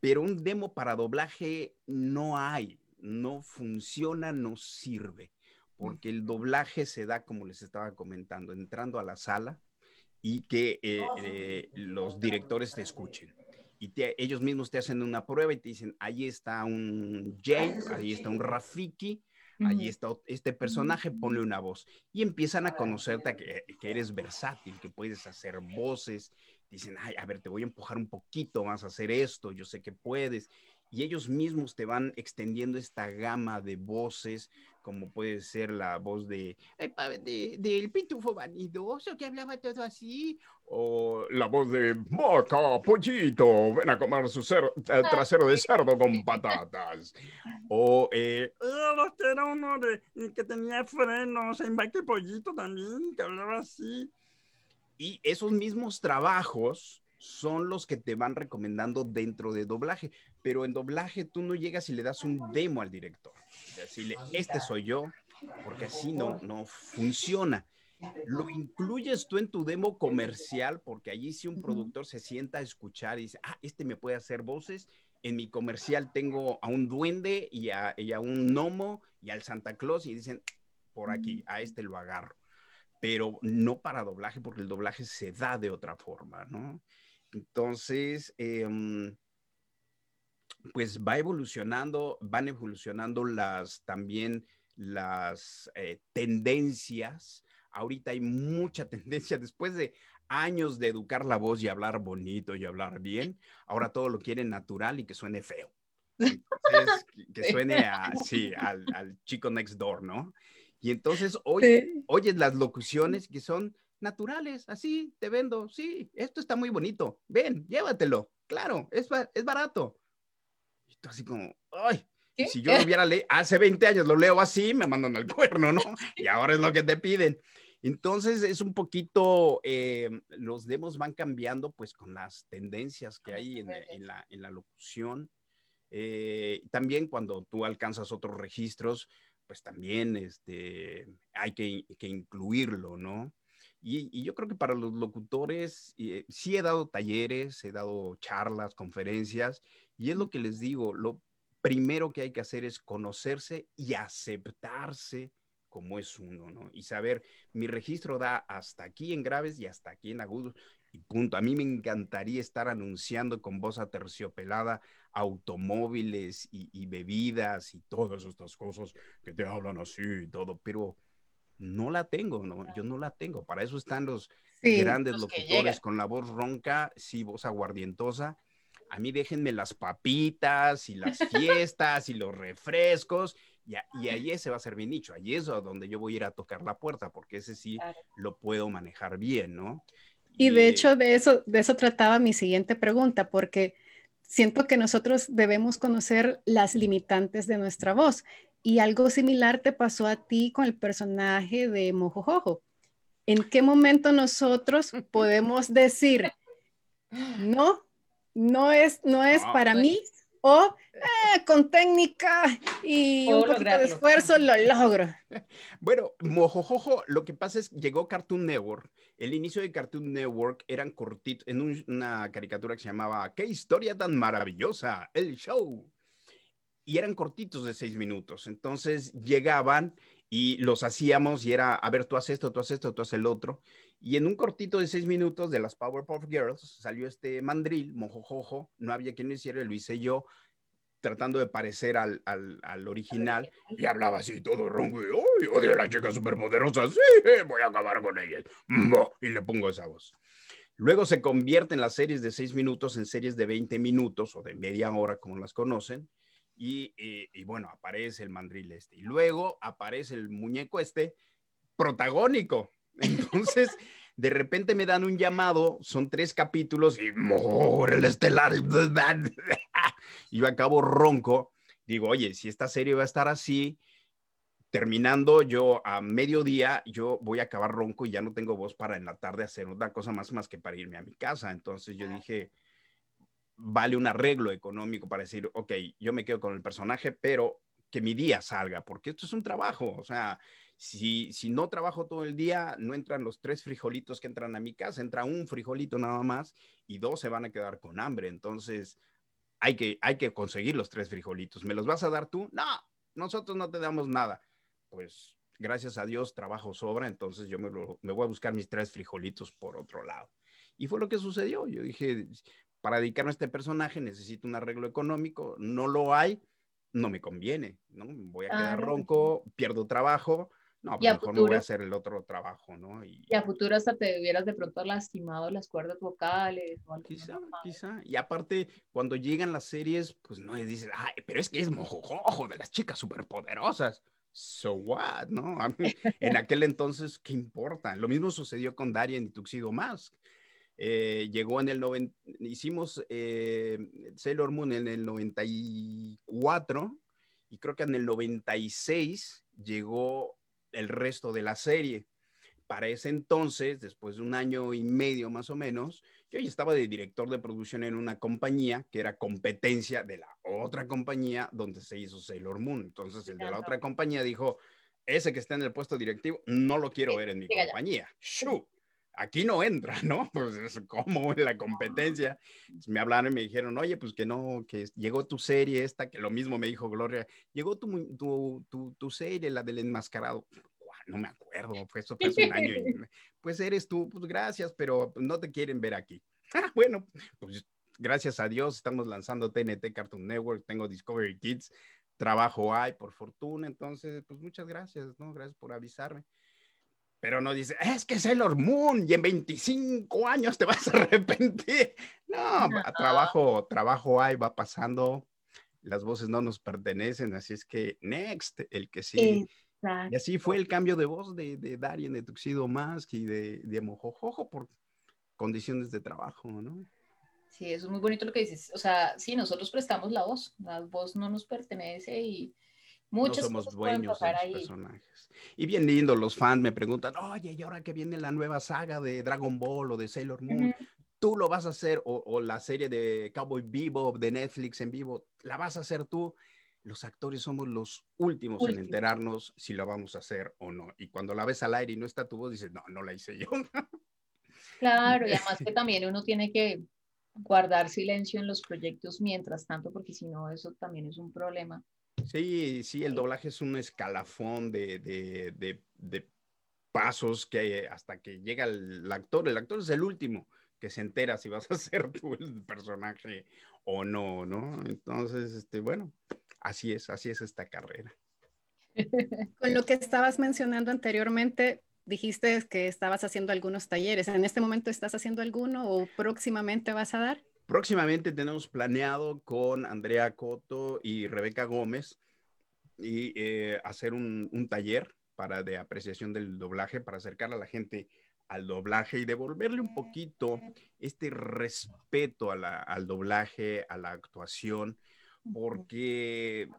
pero un demo para doblaje no hay, no funciona, no sirve, porque el doblaje se da, como les estaba comentando, entrando a la sala y que eh, eh, los directores te escuchen. Y ellos mismos te hacen una prueba y te dicen, ahí está un Jay, ahí está un Rafiki, ahí está este personaje, ponle una voz. Y empiezan a conocerte que, que, eres versátil, que puedes hacer voces. Dicen, ay, a ver, te voy a empujar un poquito más a hacer esto, yo sé que puedes y ellos mismos te van extendiendo esta gama de voces, como puede ser la voz de, del de, pitufo vanidoso que hablaba todo así, o la voz de Boca, pollito, ven a comer su eh, trasero de cerdo con patatas, o eh, era uno que tenía frenos, en el pollito también, que hablaba así. Y esos mismos trabajos son los que te van recomendando dentro de doblaje, pero en doblaje tú no llegas y le das un demo al director, decirle, este soy yo, porque así no, no funciona. Lo incluyes tú en tu demo comercial, porque allí si un productor se sienta a escuchar y dice, ah, este me puede hacer voces, en mi comercial tengo a un duende y a, y a un gnomo y al Santa Claus y dicen, por aquí, a este lo agarro pero no para doblaje, porque el doblaje se da de otra forma, ¿no? Entonces, em, pues va evolucionando, van evolucionando las también las eh, tendencias. Ahorita hay mucha <laughs> tendencia, después de años de educar la voz y hablar bonito y hablar bien, ahora todo lo quieren natural y que suene feo. que, suene así al, al, chico next door, ¿no? Y entonces <laughs> hoy oyes las locuciones que son naturales, así te vendo, sí, esto está muy bonito, ven, llévatelo, claro, es, es barato. Y tú así como, ay, si yo lo hubiera leído hace 20 años, lo leo así, me mandan al <laughs> cuerno, ¿no? <laughs> Y ahora es lo que te piden. Entonces es un poquito, eh, los demos van cambiando pues con las tendencias que hay en, en, la, en la, locución. Eh, también cuando tú alcanzas otros registros, pues también este, hay que, que incluirlo, ¿no? Y, yo creo que para los locutores, eh, sí he dado talleres, he dado charlas, conferencias, y es lo que les digo, lo primero que hay que hacer es conocerse y aceptarse como es uno, ¿no? Y saber, mi registro da hasta aquí en graves y hasta aquí en agudos, y punto. A mí me encantaría estar anunciando con voz aterciopelada automóviles y, y bebidas y todas estas cosas que te hablan así y todo, pero no la tengo, no, yo no la tengo. Para eso están los grandes locutores con la voz ronca, sí, voz aguardientosa. A mí déjenme las papitas y las <laughs> fiestas y los refrescos y, ahí ese va a ser mi nicho, ahí es donde yo voy a ir a tocar la puerta porque ese sí lo puedo manejar bien, ¿no? Y, de hecho de eso, de eso trataba mi siguiente pregunta, porque siento que nosotros debemos conocer las limitantes de nuestra voz y algo similar te pasó a ti con el personaje de Mojojojo. ¿En qué momento nosotros <laughs> podemos decir, no, no es, no es para mí, o eh, con técnica y un poquito de esfuerzo lo logro. <laughs> Bueno, Mojojojo, lo que pasa es que llegó Cartoon Network. El inicio de Cartoon Network eran cortitos, en una caricatura que se llamaba ¿Qué historia tan maravillosa? El show y eran cortitos de seis minutos. Entonces llegaban y los hacíamos y era, a ver, tú haces esto, tú haces esto, tú haces el otro. Y en un cortito de seis minutos de las Powerpuff Girls salió este mandril, mojojojo, no había quien lo hiciera, lo hice yo, tratando de parecer al, al, al original, y hablaba así todo ronco, y, ¡Uy, odio a las chicas superpoderosas! ¡Sí, voy a acabar con ellas! Y le pongo esa voz. Luego se convierte en las series de seis minutos en series de 20 minutos o de media hora, como las conocen, y, bueno, aparece el mandril este. Y luego aparece el muñeco este protagónico. <laughs> Entonces, de repente me dan un llamado, son tres capítulos y ¡mor el estelar! Y <laughs> yo acabo ronco. Digo, oye, si esta serie va a estar así, terminando yo a mediodía, yo voy a acabar ronco y ya no tengo voz para en la tarde hacer otra cosa más, más que para irme a mi casa. Entonces yo dije, vale un arreglo económico para decir, ok, yo me quedo con el personaje, pero que mi día salga, porque esto es un trabajo, o sea, si, si no trabajo todo el día, no entran los tres frijolitos que entran a mi casa, entra un frijolito nada más y dos se van a quedar con hambre, entonces hay que, hay que conseguir los tres frijolitos. ¿Me los vas a dar tú? No, nosotros no te damos nada. Pues gracias a Dios trabajo sobra, entonces yo me, me voy a buscar mis tres frijolitos por otro lado. Y fue lo que sucedió. Yo dije, para dedicarme a este personaje necesito un arreglo económico, no lo hay, no me conviene, ¿no? Voy a quedar ronco, pierdo trabajo, no, pues mejor no voy a hacer el otro trabajo, ¿no? Y, a futuro hasta te hubieras de pronto lastimado las cuerdas vocales. O quizá, quizá. Y aparte, cuando llegan las series, pues no dices, ay, pero es que es mojojojo de las chicas superpoderosas. So what, ¿no? en <laughs> aquel entonces, ¿qué importa? Lo mismo sucedió con Darien y Tuxedo Mask. Eh, llegó en el 90, hicimos eh, Sailor Moon en el 94 y creo que en el 96 llegó el resto de la serie. Para ese entonces, después de un año y medio más o menos, yo ya estaba de director de producción en una compañía que era competencia de la otra compañía donde se hizo Sailor Moon. Entonces el de la otra compañía dijo, ese que está en el puesto directivo, no lo quiero ver en mi compañía. ¡Shoo! Aquí no entra, <laughs> ¿no? Pues es como en la competencia. Me hablaron y me dijeron, oye, pues que no, que llegó tu serie esta, que lo mismo me dijo Gloria, llegó tu, tu, tu, tu serie, la del enmascarado no me acuerdo, fue eso fue hace un año. <laughs> <laughs> pues eres tú, pues gracias, pero no te quieren ver aquí. Ah, bueno, pues gracias a Dios estamos lanzando TNT Cartoon Network, tengo Discovery Kids, trabajo hay, por fortuna, entonces, pues muchas gracias, ¿no? Gracias por avisarme. Pero no dice, es que Sailor Moon y en 25 años te vas a <laughs> arrepentir. No, trabajo, trabajo hay, va pasando, las voces no nos pertenecen, así es que next, el que sí. Y así fue el cambio de voz de, de Darien de Tuxedo Mask y de, de Mojojojo por condiciones de trabajo, ¿no? Sí, eso es muy bonito lo que dices. O sea, sí, nosotros prestamos la voz, la voz no nos pertenece y muchos no somos dueños de los personajes. Y bien lindo, los fans me preguntan, oye, ¿y ahora que viene la nueva saga de Dragon Ball o de Sailor Moon? ¿Tú lo vas a hacer? O, o, la serie de Cowboy Bebop de Netflix en vivo, ¿la vas a hacer tú? los actores somos los últimos en enterarnos si la vamos a hacer o no. Y cuando la ves al aire y no está tu voz, dices, no, no la hice yo. <laughs> Claro, y además que <laughs> también uno tiene que guardar silencio en los proyectos mientras tanto, porque si no, eso también es un problema. Sí, sí, el doblaje es un escalafón de, de, de, pasos que hasta que llega el, actor, el actor es el último que se entera si vas a <laughs> ser tú el personaje o no, ¿no? Entonces, este, bueno, así es, así es esta carrera. <laughs> Con lo que estabas mencionando anteriormente, dijiste que estabas haciendo algunos talleres. ¿En este momento estás haciendo alguno o próximamente vas a dar? Próximamente tenemos planeado con Andrea Coto y Rebeca Gómez y eh, hacer un, taller para de apreciación del doblaje para acercar a la gente al doblaje y devolverle un poquito este respeto al doblaje, a la actuación porque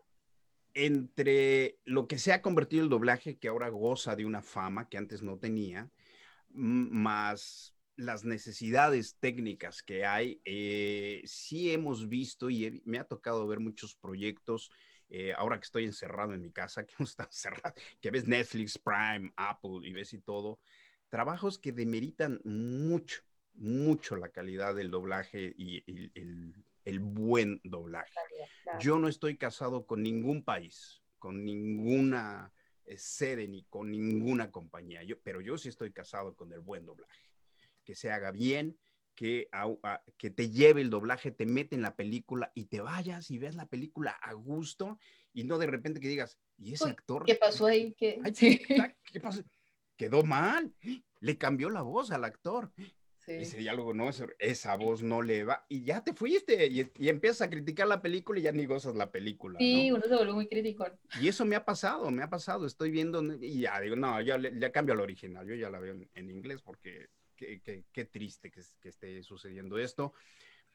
entre lo que se ha convertido el doblaje, que ahora goza de una fama que antes no tenía, más las necesidades técnicas que hay, eh, sí hemos visto y me ha tocado ver muchos proyectos, eh, ahora que estoy encerrado en mi casa, <laughs> que no está encerrado, que ves Netflix, Prime, Apple y ves y todo, trabajos que demeritan mucho, mucho la calidad del doblaje y el, el buen doblaje. Yo no estoy casado con ningún país, con ninguna eh, sede ni con ninguna compañía, yo, pero yo sí estoy casado con el buen doblaje. Que se haga bien, que, que te lleve el doblaje, te mete en la película y te vayas y ves la película a gusto y no de repente que digas, ¿y ese actor? ¿Qué pasó ahí? ¿Qué, ¿qué pasó? Quedó mal, le cambió la voz al actor. Ese diálogo no, esa voz no le va. Y ya te fuiste y, y, empiezas a criticar la película y ya ni gozas la película. Sí, uno se vuelve muy crítico. Y eso me ha pasado, me ha pasado. Estoy viendo y ya digo, no, ya, ya cambio al original. Yo ya la veo en, inglés porque qué, qué, qué triste que, que esté sucediendo esto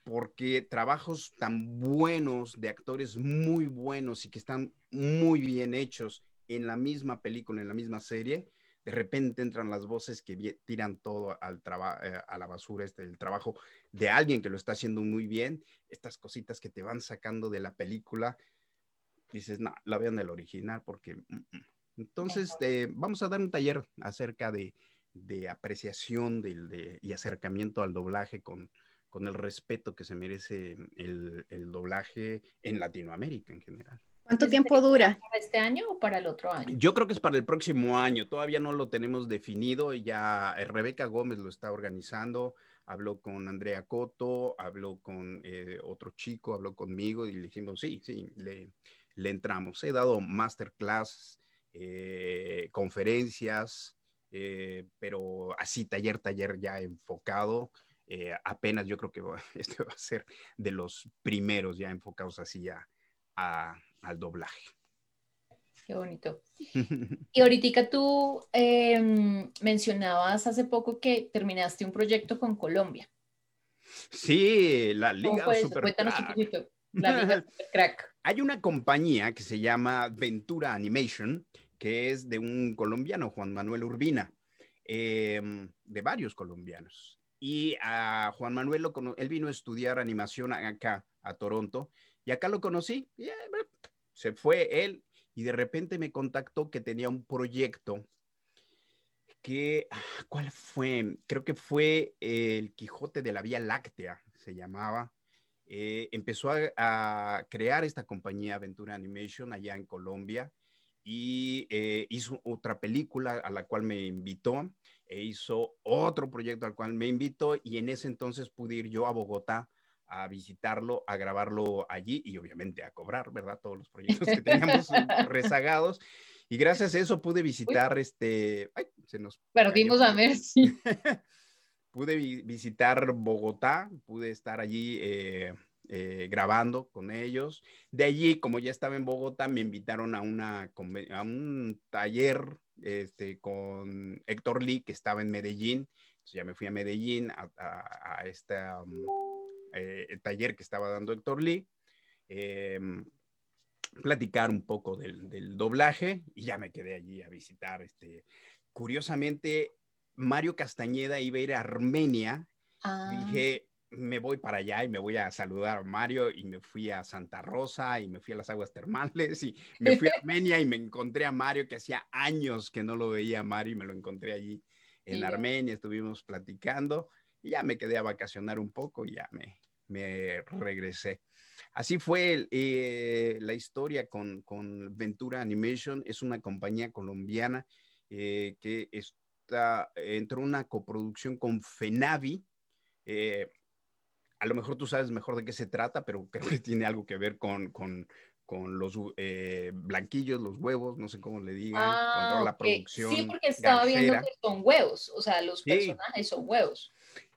porque trabajos tan buenos de actores muy buenos y que están muy bien hechos en la misma película, en la misma serie, de repente entran las voces que tiran todo al eh, a la basura, este, el trabajo de alguien que lo está haciendo muy bien, estas cositas que te van sacando de la película, dices, no, la vean el original porque... Mm, mm". Entonces, eh, vamos a dar un taller acerca de, de apreciación de, y acercamiento al doblaje con, con el respeto que se merece el, el doblaje en Latinoamérica en general. ¿Cuánto tiempo dura? ¿Para este año o para el otro año? Yo creo que es para el próximo año. Todavía no lo tenemos definido. Ya eh, Rebeca Gómez lo está organizando. Habló con Andrea Coto, habló con eh, otro chico, habló conmigo y le dijimos, sí, sí, le, le entramos. He dado masterclass, eh, conferencias, eh, pero así taller, taller ya enfocado. Eh, apenas yo creo que <laughs> este va a ser de los primeros ya enfocados así al doblaje. Qué bonito. <laughs> Y ahorita tú em, mencionabas hace poco que terminaste un proyecto con Colombia. Sí, la Liga Super Cuéntanos un poquito. La Liga <laughs> Super Crack. Hay una compañía que se llama Ventura Animation, que es de un colombiano, Juan Manuel Urbina, em, de varios colombianos. Y a Juan Manuel, lo él vino a estudiar animación acá, a Toronto, y acá lo conocí. Eh, se fue él y de repente me contactó que tenía un proyecto que, ah, ¿cuál fue? Creo que fue el Quijote de la Vía Láctea, se llamaba. Eh, empezó a, crear esta compañía Aventura Animation allá en Colombia y eh, hizo otra película a la cual me invitó e hizo otro proyecto al cual me invitó y en ese entonces pude ir yo a Bogotá a visitarlo, a grabarlo allí y obviamente a cobrar, ¿verdad? Todos los proyectos que teníamos <laughs> rezagados. Y gracias a eso pude visitar este... Ay, se nos... Perdimos a Mercy. <laughs> pude visitar Bogotá, pude estar allí eh, eh, grabando con ellos. De allí, como ya estaba en Bogotá, me invitaron a, una, a un taller este, con Héctor Lee, que estaba en Medellín. Entonces ya me fui a Medellín a, a, a esta... Um, eh, el taller que estaba dando Héctor Lee, em, platicar un poco del, doblaje y ya me quedé allí a visitar. Este, curiosamente, Mario Castañeda iba a ir a Armenia. Ah. Dije, me voy para allá y me voy a saludar a Mario y me fui a Santa Rosa y me fui a las aguas termales y me fui a <laughs> Armenia y me encontré a Mario que hacía años que no lo veía a Mario y me lo encontré allí en Armenia, estuvimos platicando y ya me quedé a vacacionar un poco y ya me, me regresé. Así fue eh, la historia con, con, Ventura Animation. Es una compañía colombiana eh, que está, entró una coproducción con Fenavi. Eh, a lo mejor tú sabes mejor de qué se trata, pero creo que tiene algo que ver con, con, con los blanquillos, los huevos, no sé cómo le digan, con toda la ah, producción. Sí, porque estaba viendo que son huevos, o sea, los personajes son huevos.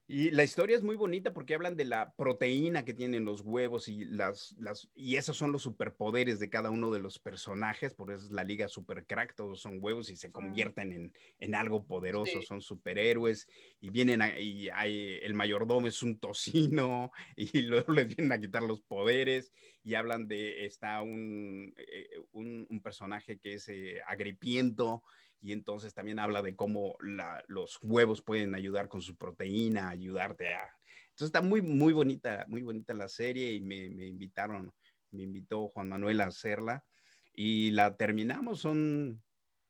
Y la historia es muy bonita porque hablan de la proteína que tienen los huevos y las, las y esos son los superpoderes de cada uno de los personajes, por eso es la liga super crack, todos son huevos y se convierten en, en algo poderoso, son superhéroes y vienen y hay, el mayordomo es un tocino <laughs> y luego les vienen a quitar los poderes y hablan de, está un, eh, un, un personaje que es eh, agripiento y entonces también habla de cómo los huevos pueden ayudar con su proteína, ayudarte a... Entonces está muy, muy bonita, muy bonita la serie y me, me invitaron, me invitó Juan Manuel a hacerla y la terminamos, son,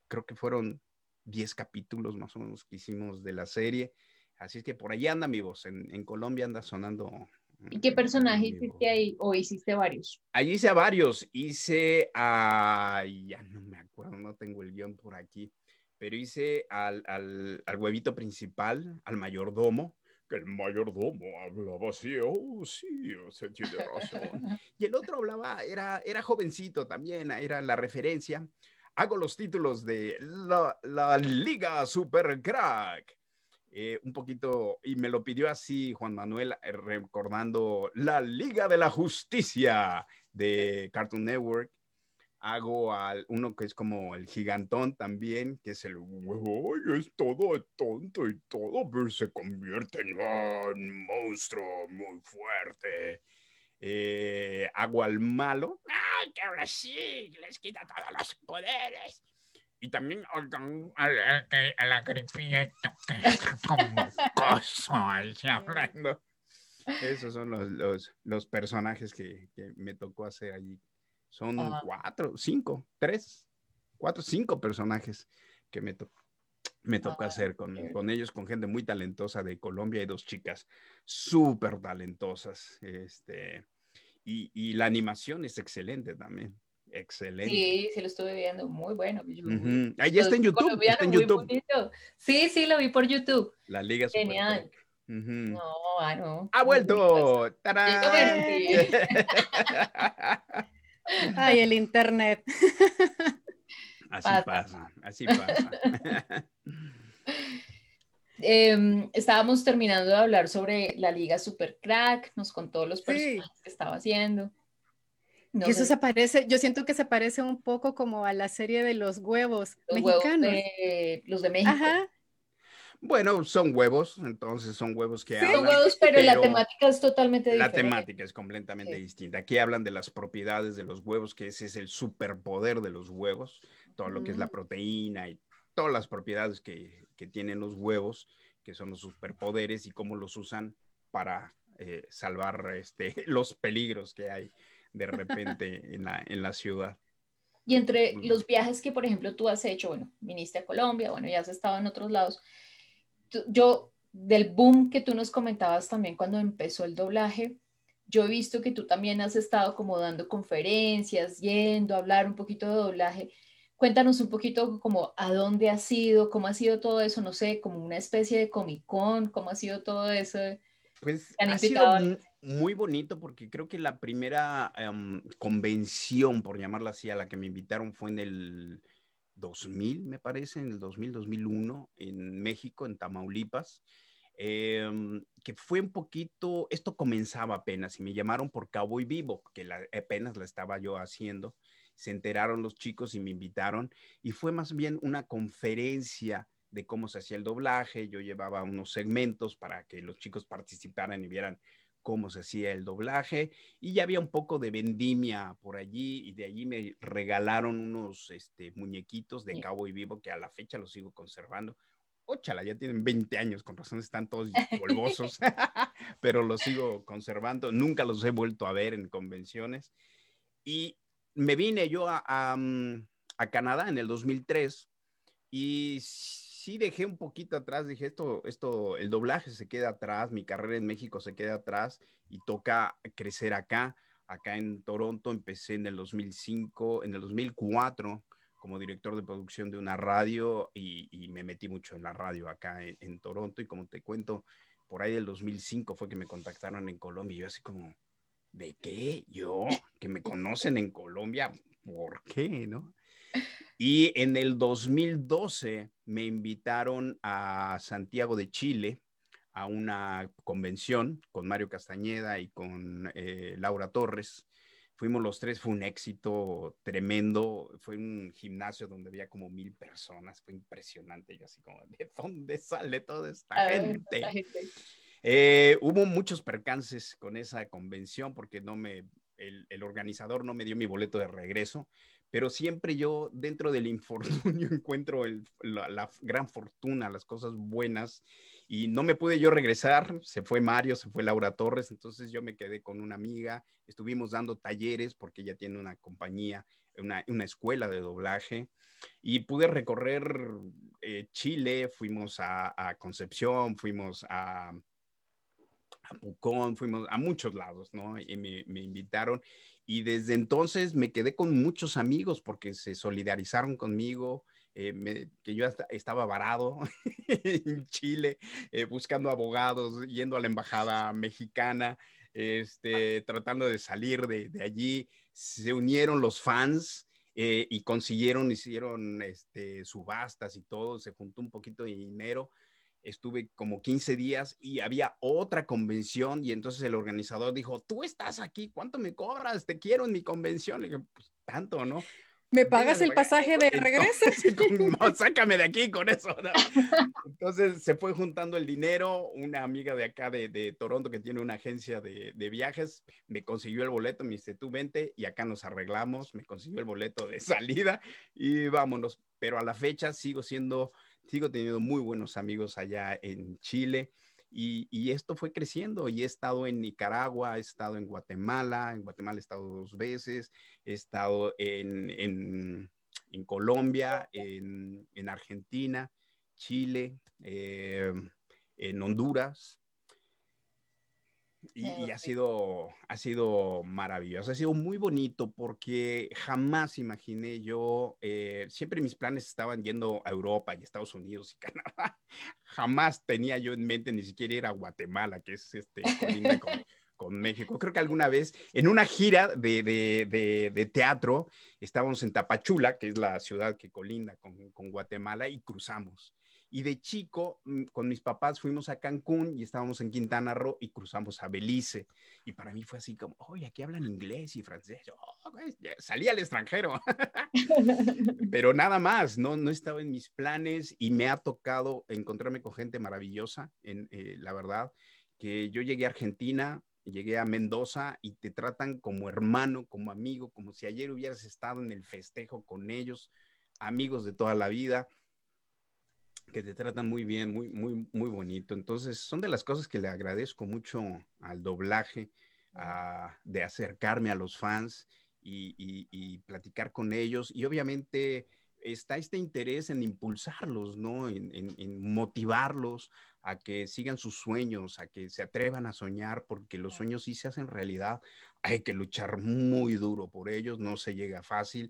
creo que fueron 10 capítulos más o menos que hicimos de la serie. Así es que por ahí anda mi voz, en, en Colombia anda sonando. ¿Y qué personaje hiciste ahí o hiciste varios? Ahí hice a varios, hice a, ya no me acuerdo, no tengo el guion por aquí, pero hice al, al, al huevito principal, al mayordomo, que el mayordomo hablaba así, oh, sí, se tiene razón. <laughs> Y el otro hablaba, era, era jovencito también, era la referencia. Hago los títulos de la, la Liga Super Crack. Eh, un poquito, y me lo pidió así Juan Manuel, eh, recordando la Liga de la Justicia de Cartoon Network hago al uno que es como el gigantón también, que es el huevo, es todo tonto y todo, pero se convierte en un monstruo muy fuerte. Eh, hago al malo, ¡ay, que ahora sí! Les quita todos los poderes. Y también a, la gripieta, como cosa, hablando. Esos son los, los, los personajes que, que me tocó hacer allí son cuatro, cinco, tres, cuatro, cinco personajes que me, me tocó hacer con, con, ellos, con gente muy talentosa de Colombia y dos chicas súper talentosas. Este, y, y, la animación es excelente también. Excelente. Sí, sí lo estuve viendo, muy bueno. Ahí está en YouTube. Está en YouTube. Sí, sí, lo vi por YouTube. La Liga Genial. No, ah, no. ¡Ha vuelto! ¡Tarán! <laughs> Ay, el internet. <laughs> Así pasa, así pasa. <laughs> Em, estábamos terminando de hablar sobre la liga Super Crack, nos contó los personajes que estaba haciendo. Eso se parece, yo siento que se parece un poco como a la serie de los huevos mexicanos. los de México. Ajá. Bueno, son huevos, entonces son huevos que sí, Son huevos, pero, la temática es totalmente diferente. La temática es completamente distinta. Aquí hablan de las propiedades de los huevos, que ese es el superpoder de los huevos, todo lo que es la proteína y todas las propiedades que, que, tienen los huevos, que son los superpoderes y cómo los usan para eh, salvar este, <laughs> los peligros que hay de repente en, la, en la ciudad. Y entre los viajes que, por ejemplo, tú has hecho, bueno, viniste a Colombia, bueno, ya has estado en otros lados, yo, del boom que tú nos comentabas también cuando empezó el doblaje, yo he visto que tú también has estado como dando conferencias, yendo a hablar un poquito de doblaje. Cuéntanos un poquito como a dónde has ido, cómo ha sido todo eso, no sé, como una especie de Comic Con, cómo ha sido todo eso. Pues ha sido muy bonito porque creo que la primera em, convención, por llamarla así, a la que me invitaron fue en el 2000, me parece, en el 2000, 2001, en México, en Tamaulipas, em, que fue un poquito, esto comenzaba apenas y me llamaron por Cowboy Vivo, que la, apenas la estaba yo haciendo. Se enteraron los chicos y me invitaron y fue más bien una conferencia de cómo se hacía el doblaje. Yo llevaba unos segmentos para que los chicos participaran y vieran cómo se hacía el doblaje y ya había un poco de vendimia por allí y de allí me regalaron unos este, muñequitos de Cowboy Vivo que a la fecha los sigo conservando. Óchala, ya tienen 20 años, con razón están todos <laughs> polvosos, <laughs> pero los sigo conservando. Nunca los he vuelto a ver en convenciones. Y me vine yo a, a, mm, a Canadá en el 2003 y sí dejé un poquito atrás, dije, esto, esto, el doblaje se queda atrás, mi carrera en México se queda atrás y toca crecer acá. Acá en Toronto empecé en el 2005, en el 2004 como director de producción de una radio y, me metí mucho en la radio acá en, Toronto y como te cuento, por ahí del 2005 fue que me contactaron en Colombia y yo así como, ¿de qué? Yo, que me conocen en Colombia, ¿por qué? ¿No? Y en el 2012 me invitaron a Santiago de Chile a una convención con Mario Castañeda y con eh, Laura Torres. Fuimos los tres, fue un éxito tremendo. Fue un gimnasio donde había como mil personas, fue impresionante. Yo así como, ¿de dónde sale toda esta gente? Eh, hubo muchos percances con esa convención porque no me, el, el, organizador no me dio mi boleto de regreso pero siempre yo dentro del infortunio <laughs> encuentro la, gran fortuna, las cosas buenas, y no me pude yo regresar, se fue Mario, se fue Laura Torres, entonces yo me quedé con una amiga, estuvimos dando talleres porque ella tiene una compañía, una, escuela de doblaje, y pude recorrer eh, Chile, fuimos a, Concepción, fuimos a, a Pucón, fuimos a muchos lados, ¿no? Y me, me invitaron y desde entonces me quedé con muchos amigos porque se solidarizaron conmigo, eh, que yo estaba varado <laughs> en Chile eh, buscando abogados, yendo a la embajada mexicana, este, tratando de salir de, de allí. Se unieron los fans eh, y consiguieron, hicieron este, subastas y todo, se juntó un poquito de dinero estuve como 15 días y había otra convención y entonces el organizador dijo, tú estás aquí, ¿cuánto me cobras? Te quiero en mi convención. Le dije, pues tanto, ¿no? ¿Me pagas el pasaje de regreso? <laughs> <laughs> no, sácame de aquí con eso. Entonces se fue juntando el dinero. Una amiga de acá de, de Toronto que tiene una agencia de, de, viajes me consiguió el boleto, me dice tú vente y acá nos arreglamos. Me consiguió el boleto de <laughs> salida y vámonos. Pero a la fecha sigo siendo sigo teniendo muy buenos amigos allá en Chile y, esto fue creciendo y he estado en Nicaragua, he estado en Guatemala, en Guatemala he estado dos veces, he estado en, Colombia, en, en, Argentina, Chile, eh, en Honduras, y, ha, sido, ha sido maravilloso, ha sido muy bonito porque jamás imaginé yo, eh, siempre mis planes estaban yendo a Europa y Estados Unidos y Canadá. <laughs> Jamás tenía yo en mente ni siquiera ir a Guatemala, que es este, <laughs> con, con México. Creo que alguna vez en una gira de, de, de, teatro estábamos en Tapachula, que es la ciudad que colinda con, con Guatemala, y cruzamos. Y de chico, mm, con mis papás fuimos a Cancún y estábamos en Quintana Roo y cruzamos a Belice. Y para mí fue así como, oye, aquí hablan inglés y francés. Oh, salí al extranjero. <laughs> Pero nada más, no, no estaba en mis planes y me ha tocado encontrarme con gente maravillosa, en, eh, la verdad, que yo llegué a Argentina, llegué a Mendoza y te tratan como hermano, como amigo, como si ayer hubieras estado en el festejo con ellos, amigos de toda la vida que te tratan muy bien, muy, muy, muy bonito. Entonces, son de las cosas que le agradezco mucho al doblaje, de acercarme a los fans y, platicar con ellos. Y obviamente está este interés en impulsarlos, ¿no? En, en, motivarlos a que sigan sus sueños, a que se atrevan a soñar, porque los sueños sí se hacen realidad. Hay que luchar muy duro por ellos, no se llega fácil.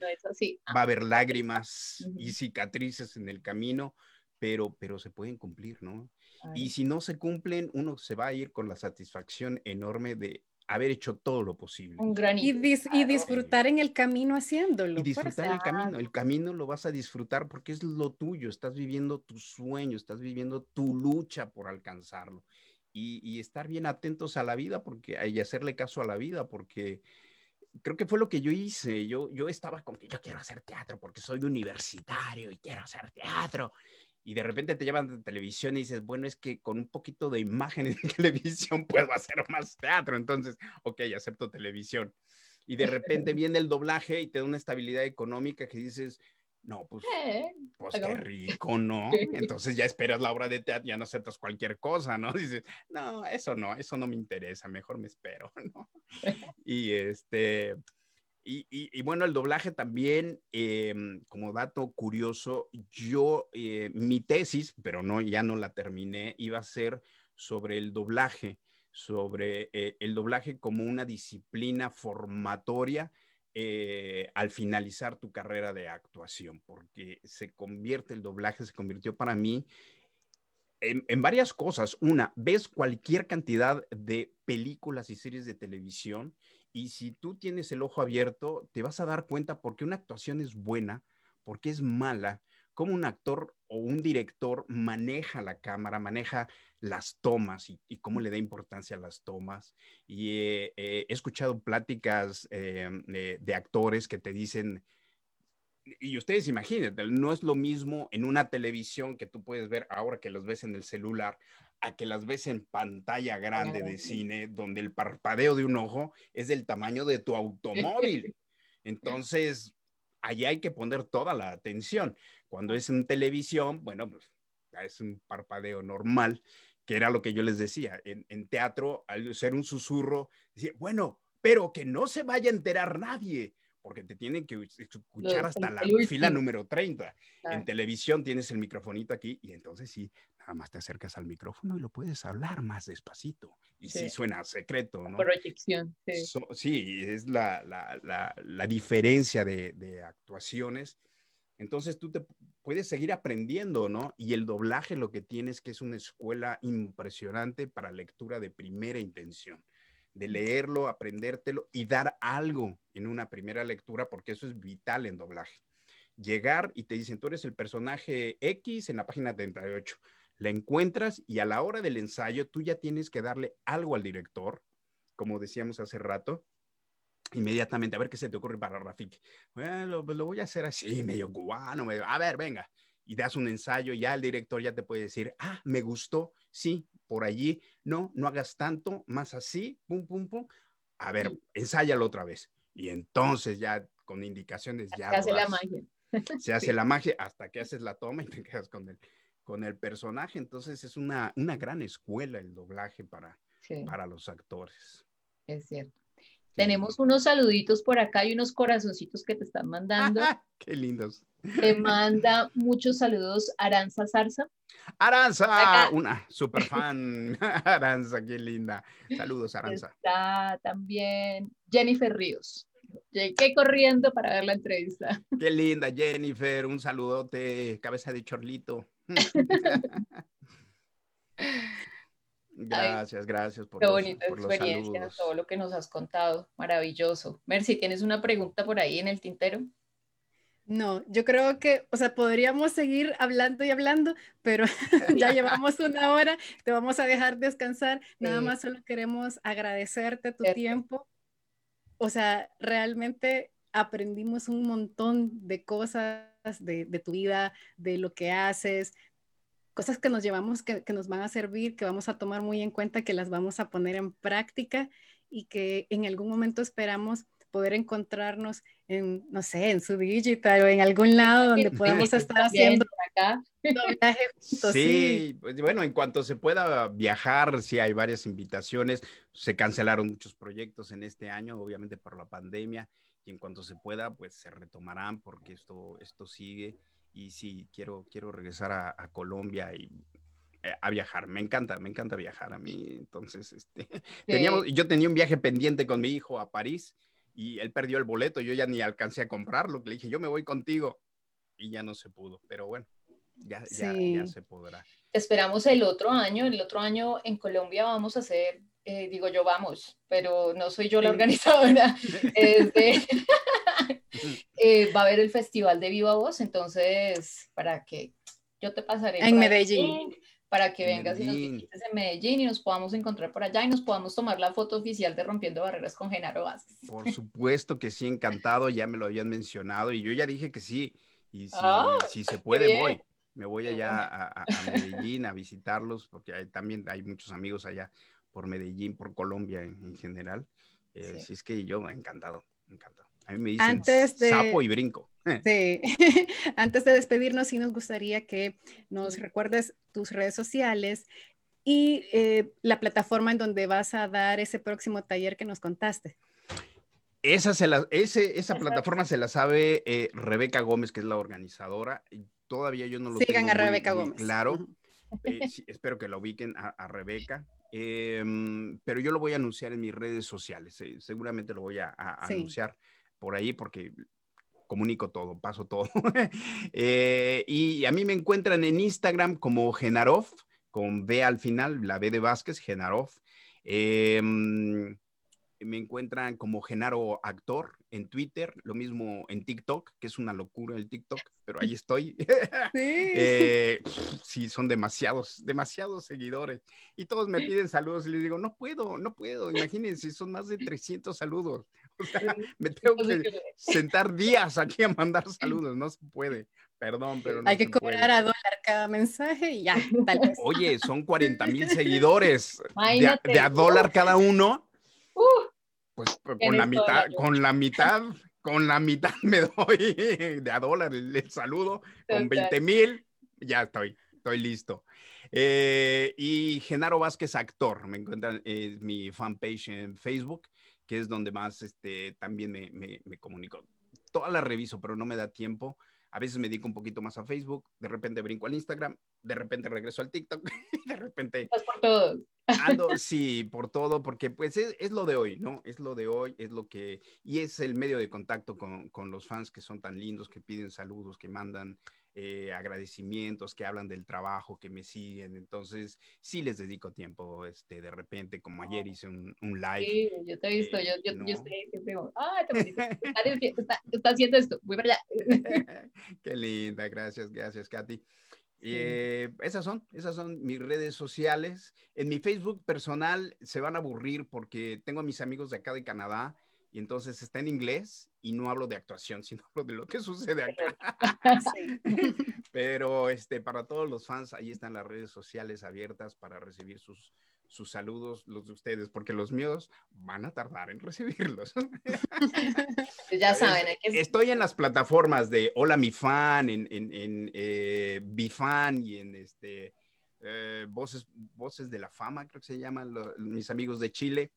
Va a haber <laughs> lágrimas y cicatrices en el camino, pero, pero se pueden cumplir, ¿no? Y si no se cumplen, uno se va a ir con la satisfacción enorme de haber hecho todo lo posible. Un y, y, disfrutar en el camino haciéndolo. Y disfrutar en el camino. El camino lo vas a disfrutar porque es lo tuyo. Estás viviendo tu sueño, estás viviendo tu lucha por alcanzarlo. Y, y estar bien atentos a la vida porque hay hacerle caso a la vida porque creo que fue lo que yo hice. Yo, yo estaba como que yo quiero hacer teatro porque soy universitario y quiero hacer teatro y de repente te llevan de televisión y dices, bueno, es que con un poquito de imagen de <laughs> televisión puedo hacer más teatro, entonces, ok, acepto televisión. Y de repente <laughs> viene el doblaje y te da una estabilidad económica que dices, no, pues, eh, pues qué rico, ¿no? <laughs> Entonces ya esperas la obra de teatro, ya no aceptas cualquier cosa, ¿no? Dices, no, eso no, eso no me interesa, mejor me espero, ¿no? Y este, y, bueno, el doblaje también, em, como dato curioso, yo, eh, mi tesis, pero no, ya no la terminé, iba a ser sobre el doblaje, sobre eh, el doblaje como una disciplina formatoria eh, al finalizar tu carrera de actuación, porque se convierte, el doblaje se convirtió para mí en, en, varias cosas. Una, ves cualquier cantidad de películas y series de televisión y si tú tienes el ojo abierto, te vas a dar cuenta por qué una actuación es buena, por qué es mala, cómo un actor o un director maneja la cámara, maneja las tomas y, cómo le da importancia a las tomas. Y he escuchado pláticas eh, de, actores que te dicen, y ustedes imagínense, no es lo mismo en una televisión que tú puedes ver ahora que los ves en el celular, a que las ves en pantalla grande de cine, donde el parpadeo de un ojo es del tamaño de tu automóvil. <laughs> Entonces, allí hay que poner toda la atención. Cuando es en televisión, bueno, pues es un parpadeo normal, que era lo que yo les decía. En, teatro, al ser un susurro, decía, bueno, pero que no se vaya a enterar nadie porque te tienen que escuchar hasta la fila número 30. En televisión tienes el microfonito aquí y entonces sí, nada más te acercas al micrófono y lo puedes hablar más despacito. Y sí, suena secreto, ¿no? Proyección, sí. sí, es la, la, la, diferencia de, de, actuaciones. Entonces tú te puedes seguir aprendiendo, ¿no? Y el doblaje lo que tienes que es una escuela impresionante para lectura de primera intención de leerlo, aprendértelo y dar algo en una primera lectura, porque eso es vital en doblaje. Llegar y te dicen, tú eres el personaje X en la página 38. La encuentras y a la hora del ensayo tú ya tienes que darle algo al director, como decíamos hace rato, inmediatamente, a ver qué se te ocurre para Rafik. Bueno, pues lo voy a hacer así, medio cubano, medio, a ver, venga. Y das un ensayo, ya el director ya te puede decir, ah, me gustó, sí, por allí, no, no hagas tanto, más así, pum, pum, pum. A ver, ensáyalo otra vez. Y entonces ya con indicaciones ya... Se hace la magia. Se hace la magia hasta que haces la toma y te quedas con el, con el personaje. Entonces es una, una gran escuela el doblaje para, para los actores. Es cierto. Tenemos unos saluditos por acá y unos corazoncitos que te están mandando. <laughs> Qué lindos. Te manda muchos saludos Aranza Zarza. Aranza, una super fan. <laughs> Aranza, qué linda. Saludos, Aranza. Está también Jennifer Ríos. Llegué corriendo para ver la entrevista. Qué linda, Jennifer. Un saludote, cabeza de chorlito. <laughs> <laughs> Gracias, gracias por, Qué bonita experiencia, todo lo que nos has contado. Maravilloso. Mercy, ¿tienes una pregunta por ahí en el tintero? No, yo creo que, o sea, podríamos seguir hablando y hablando, pero <laughs> ya llevamos una hora, te vamos a dejar descansar. Nada más solo queremos agradecerte tu tiempo. O sea, realmente aprendimos un montón de cosas de, de, tu vida, de lo que haces, cosas que nos llevamos, que, que, nos van a servir, que vamos a tomar muy en cuenta, que las vamos a poner en práctica y que en algún momento esperamos poder encontrarnos en, no sé, en su digital o en algún lado donde podamos estar haciendo acá. <laughs> Sí, pues, bueno, en cuanto se pueda viajar, sí hay varias invitaciones, se cancelaron muchos proyectos en este año, obviamente por la pandemia, y en cuanto se pueda, pues se retomarán porque esto, esto sigue y sí, quiero, quiero regresar a, Colombia y eh, a viajar. Me encanta, me encanta viajar a mí. Entonces, este, <laughs> teníamos, yo tenía un viaje pendiente con mi hijo a París y él perdió el boleto. Yo ya ni alcancé a comprarlo. Le dije, yo me voy contigo y ya no se pudo. Pero bueno, ya, ya, ya se podrá. Esperamos el otro año. El otro año en Colombia vamos a hacer, eh, digo yo, vamos, pero no soy yo la organizadora. <laughs> <laughs> Eh, va a haber el Festival de Viva Voz, entonces, para que yo te pasaré. En Medellín. para que vengas y nos visites en Medellín y nos podamos encontrar por allá y nos podamos tomar la foto oficial de Rompiendo Barreras con Genaro Vázquez. Por supuesto que sí, encantado, ya me lo habían mencionado y yo ya dije que sí, y si, ah, si se puede voy, me voy allá a, Medellín a visitarlos porque también hay muchos amigos allá por Medellín, por Colombia en, general, eh, si es que yo encantado, encantado. A mí me dicen Antes de... sapo y brinco. <laughs> Sí, <laughs> antes de despedirnos, sí nos gustaría que nos recuerdes tus redes sociales y eh, la plataforma en donde vas a dar ese próximo taller que nos contaste. Esa, se la, ese, esa plataforma se la sabe eh, Rebeca Gómez, que es la organizadora. Todavía yo no lo Sigan a Rebeca Gómez. Claro. Eh, espero que la ubiquen a, Rebeca. Em, pero yo lo voy a anunciar en mis redes sociales. seguramente lo voy a, anunciar por ahí porque comunico todo, paso todo. <laughs> Eh, y a mí me encuentran en Instagram como Genarov, con B al final, la B de Vázquez, Genarov. Em, me encuentran como Genaro Actor en Twitter, lo mismo en TikTok, que es una locura el TikTok, pero ahí <laughs> estoy. <laughs> Sí. Eh, sí, son demasiados, demasiados seguidores. Y todos me piden saludos y les digo, no puedo, no puedo. Imagínense, son más de 300 saludos. <laughs> O sea, me tengo que sentar días aquí a mandar saludos, no se puede. Perdón, pero no Hay que cobrar a dólar cada mensaje y ya, tal vez. Oye, son 40 mil seguidores de, a dólar cada uno. Uh, pues, con la <laughs> mitad, con la mitad, con la mitad me doy de a dólar el, saludo, con 20 mil, ya estoy, estoy listo. Eh, y Genaro Vázquez, actor, me encuentran, es mi fanpage en Facebook que es donde más este, también me, me, comunico. Todas las reviso, pero no me da tiempo. A veces me dedico un poquito más a Facebook, de repente brinco al Instagram, de repente regreso al TikTok, <laughs> de repente... Pues por todo. Ando, <laughs> sí, por todo, porque pues es, es, lo de hoy, ¿no? Es lo de hoy, es lo que... Y es el medio de contacto con, con los fans que son tan lindos, que piden saludos, que mandan eh, agradecimientos, que hablan del trabajo, que me siguen. Entonces, sí les dedico tiempo, este, de repente, como ayer hice un, un live. Sí, yo te he visto, yo, yo, yo estoy siempre ah, está, está, haciendo esto, voy para allá. <laughs> Qué linda, gracias, gracias, Katy. Eh, esas son, esas son mis redes sociales. En mi Facebook personal se van a aburrir porque tengo a mis amigos de acá de Canadá y entonces está en inglés y no hablo de actuación, <laughs> sino hablo de lo que sucede acá. <laughs> Pero este, para todos los fans, ahí están las redes sociales abiertas para recibir sus, sus saludos, los de ustedes, porque los míos van a tardar en <laughs> recibirlos. ya saben. Estoy en las plataformas de Hola Mi Fan, en, en, en eh, Bifan y en este, eh, Voces, Voces de la Fama, creo que se llaman mis amigos de Chile.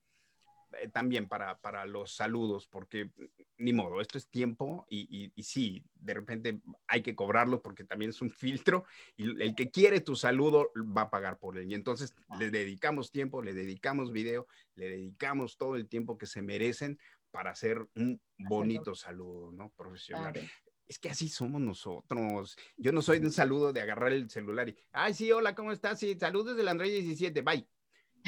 Eh, también para, para, los saludos, porque ni modo, esto es tiempo y, y, sí, de repente hay que cobrarlo porque también es un <laughs> filtro y el que quiere tu saludo va a pagar por él. Y entonces le dedicamos tiempo, le dedicamos video, le dedicamos todo el tiempo que se merecen para hacer un bonito saludo, ¿no? Profesional. Es que así somos nosotros. Yo no soy de un saludo de agarrar el celular y, ay, sí, hola, ¿cómo estás? Sí, saludos del Android 17, bye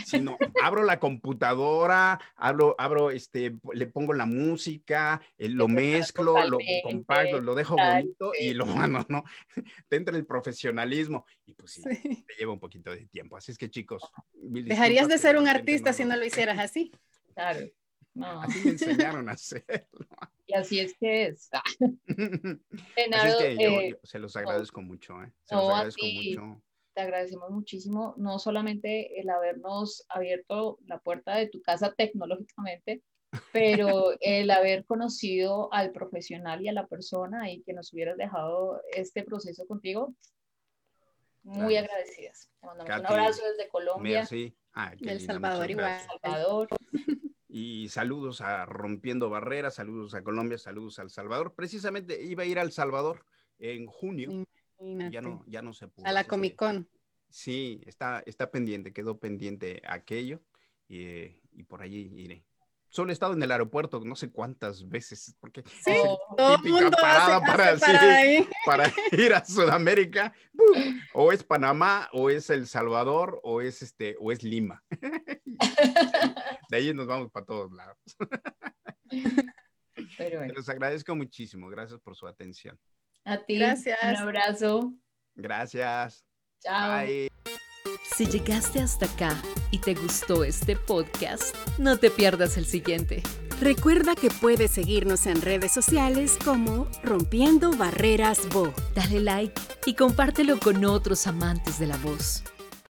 sino abro la computadora, abro, abro, este, le pongo la música, eh, lo mezclo, lo compacto, lo dejo bonito y lo mando, ¿no? <laughs> Te entra el profesionalismo y pues sí, te lleva un poquito de tiempo. Así es que chicos, dejarías de ser un artista si no lo hicieras así. Claro. Así me enseñaron a hacerlo. <laughs> Y así es que es. <laughs> Eh, se los agradezco mucho, ¿eh? Se los agradezco mucho te agradecemos muchísimo, no solamente el habernos abierto la puerta de tu casa tecnológicamente, pero <laughs> el haber conocido al profesional y a la persona y que nos hubieras dejado este proceso contigo. Muy agradecidas. Te mandamos un abrazo desde Colombia. Sí. El Salvador igual. Salvador. <laughs> Y saludos a Rompiendo Barreras, saludos a Colombia, saludos al Salvador. Precisamente iba a ir al Salvador en junio. Ya no, ya no se pudo. A la Comic Con. Sí, está, está pendiente, quedó pendiente aquello y, y por allí iré. Solo he estado en el aeropuerto no sé cuántas veces, porque sí, todo el mundo parada para, <laughs> para ir a Sudamérica. O es Panamá, o es El Salvador, o es este, o es Lima. <laughs> De ahí nos vamos para todos lados. Pero Les agradezco muchísimo. Gracias por su atención. A ti. Gracias. Un abrazo. Gracias. Chao. Bye. Si llegaste hasta acá y te gustó este podcast, no te pierdas el siguiente. Recuerda que puedes seguirnos en redes sociales como Rompiendo Barreras Bo. Dale like y compártelo con otros amantes de la voz.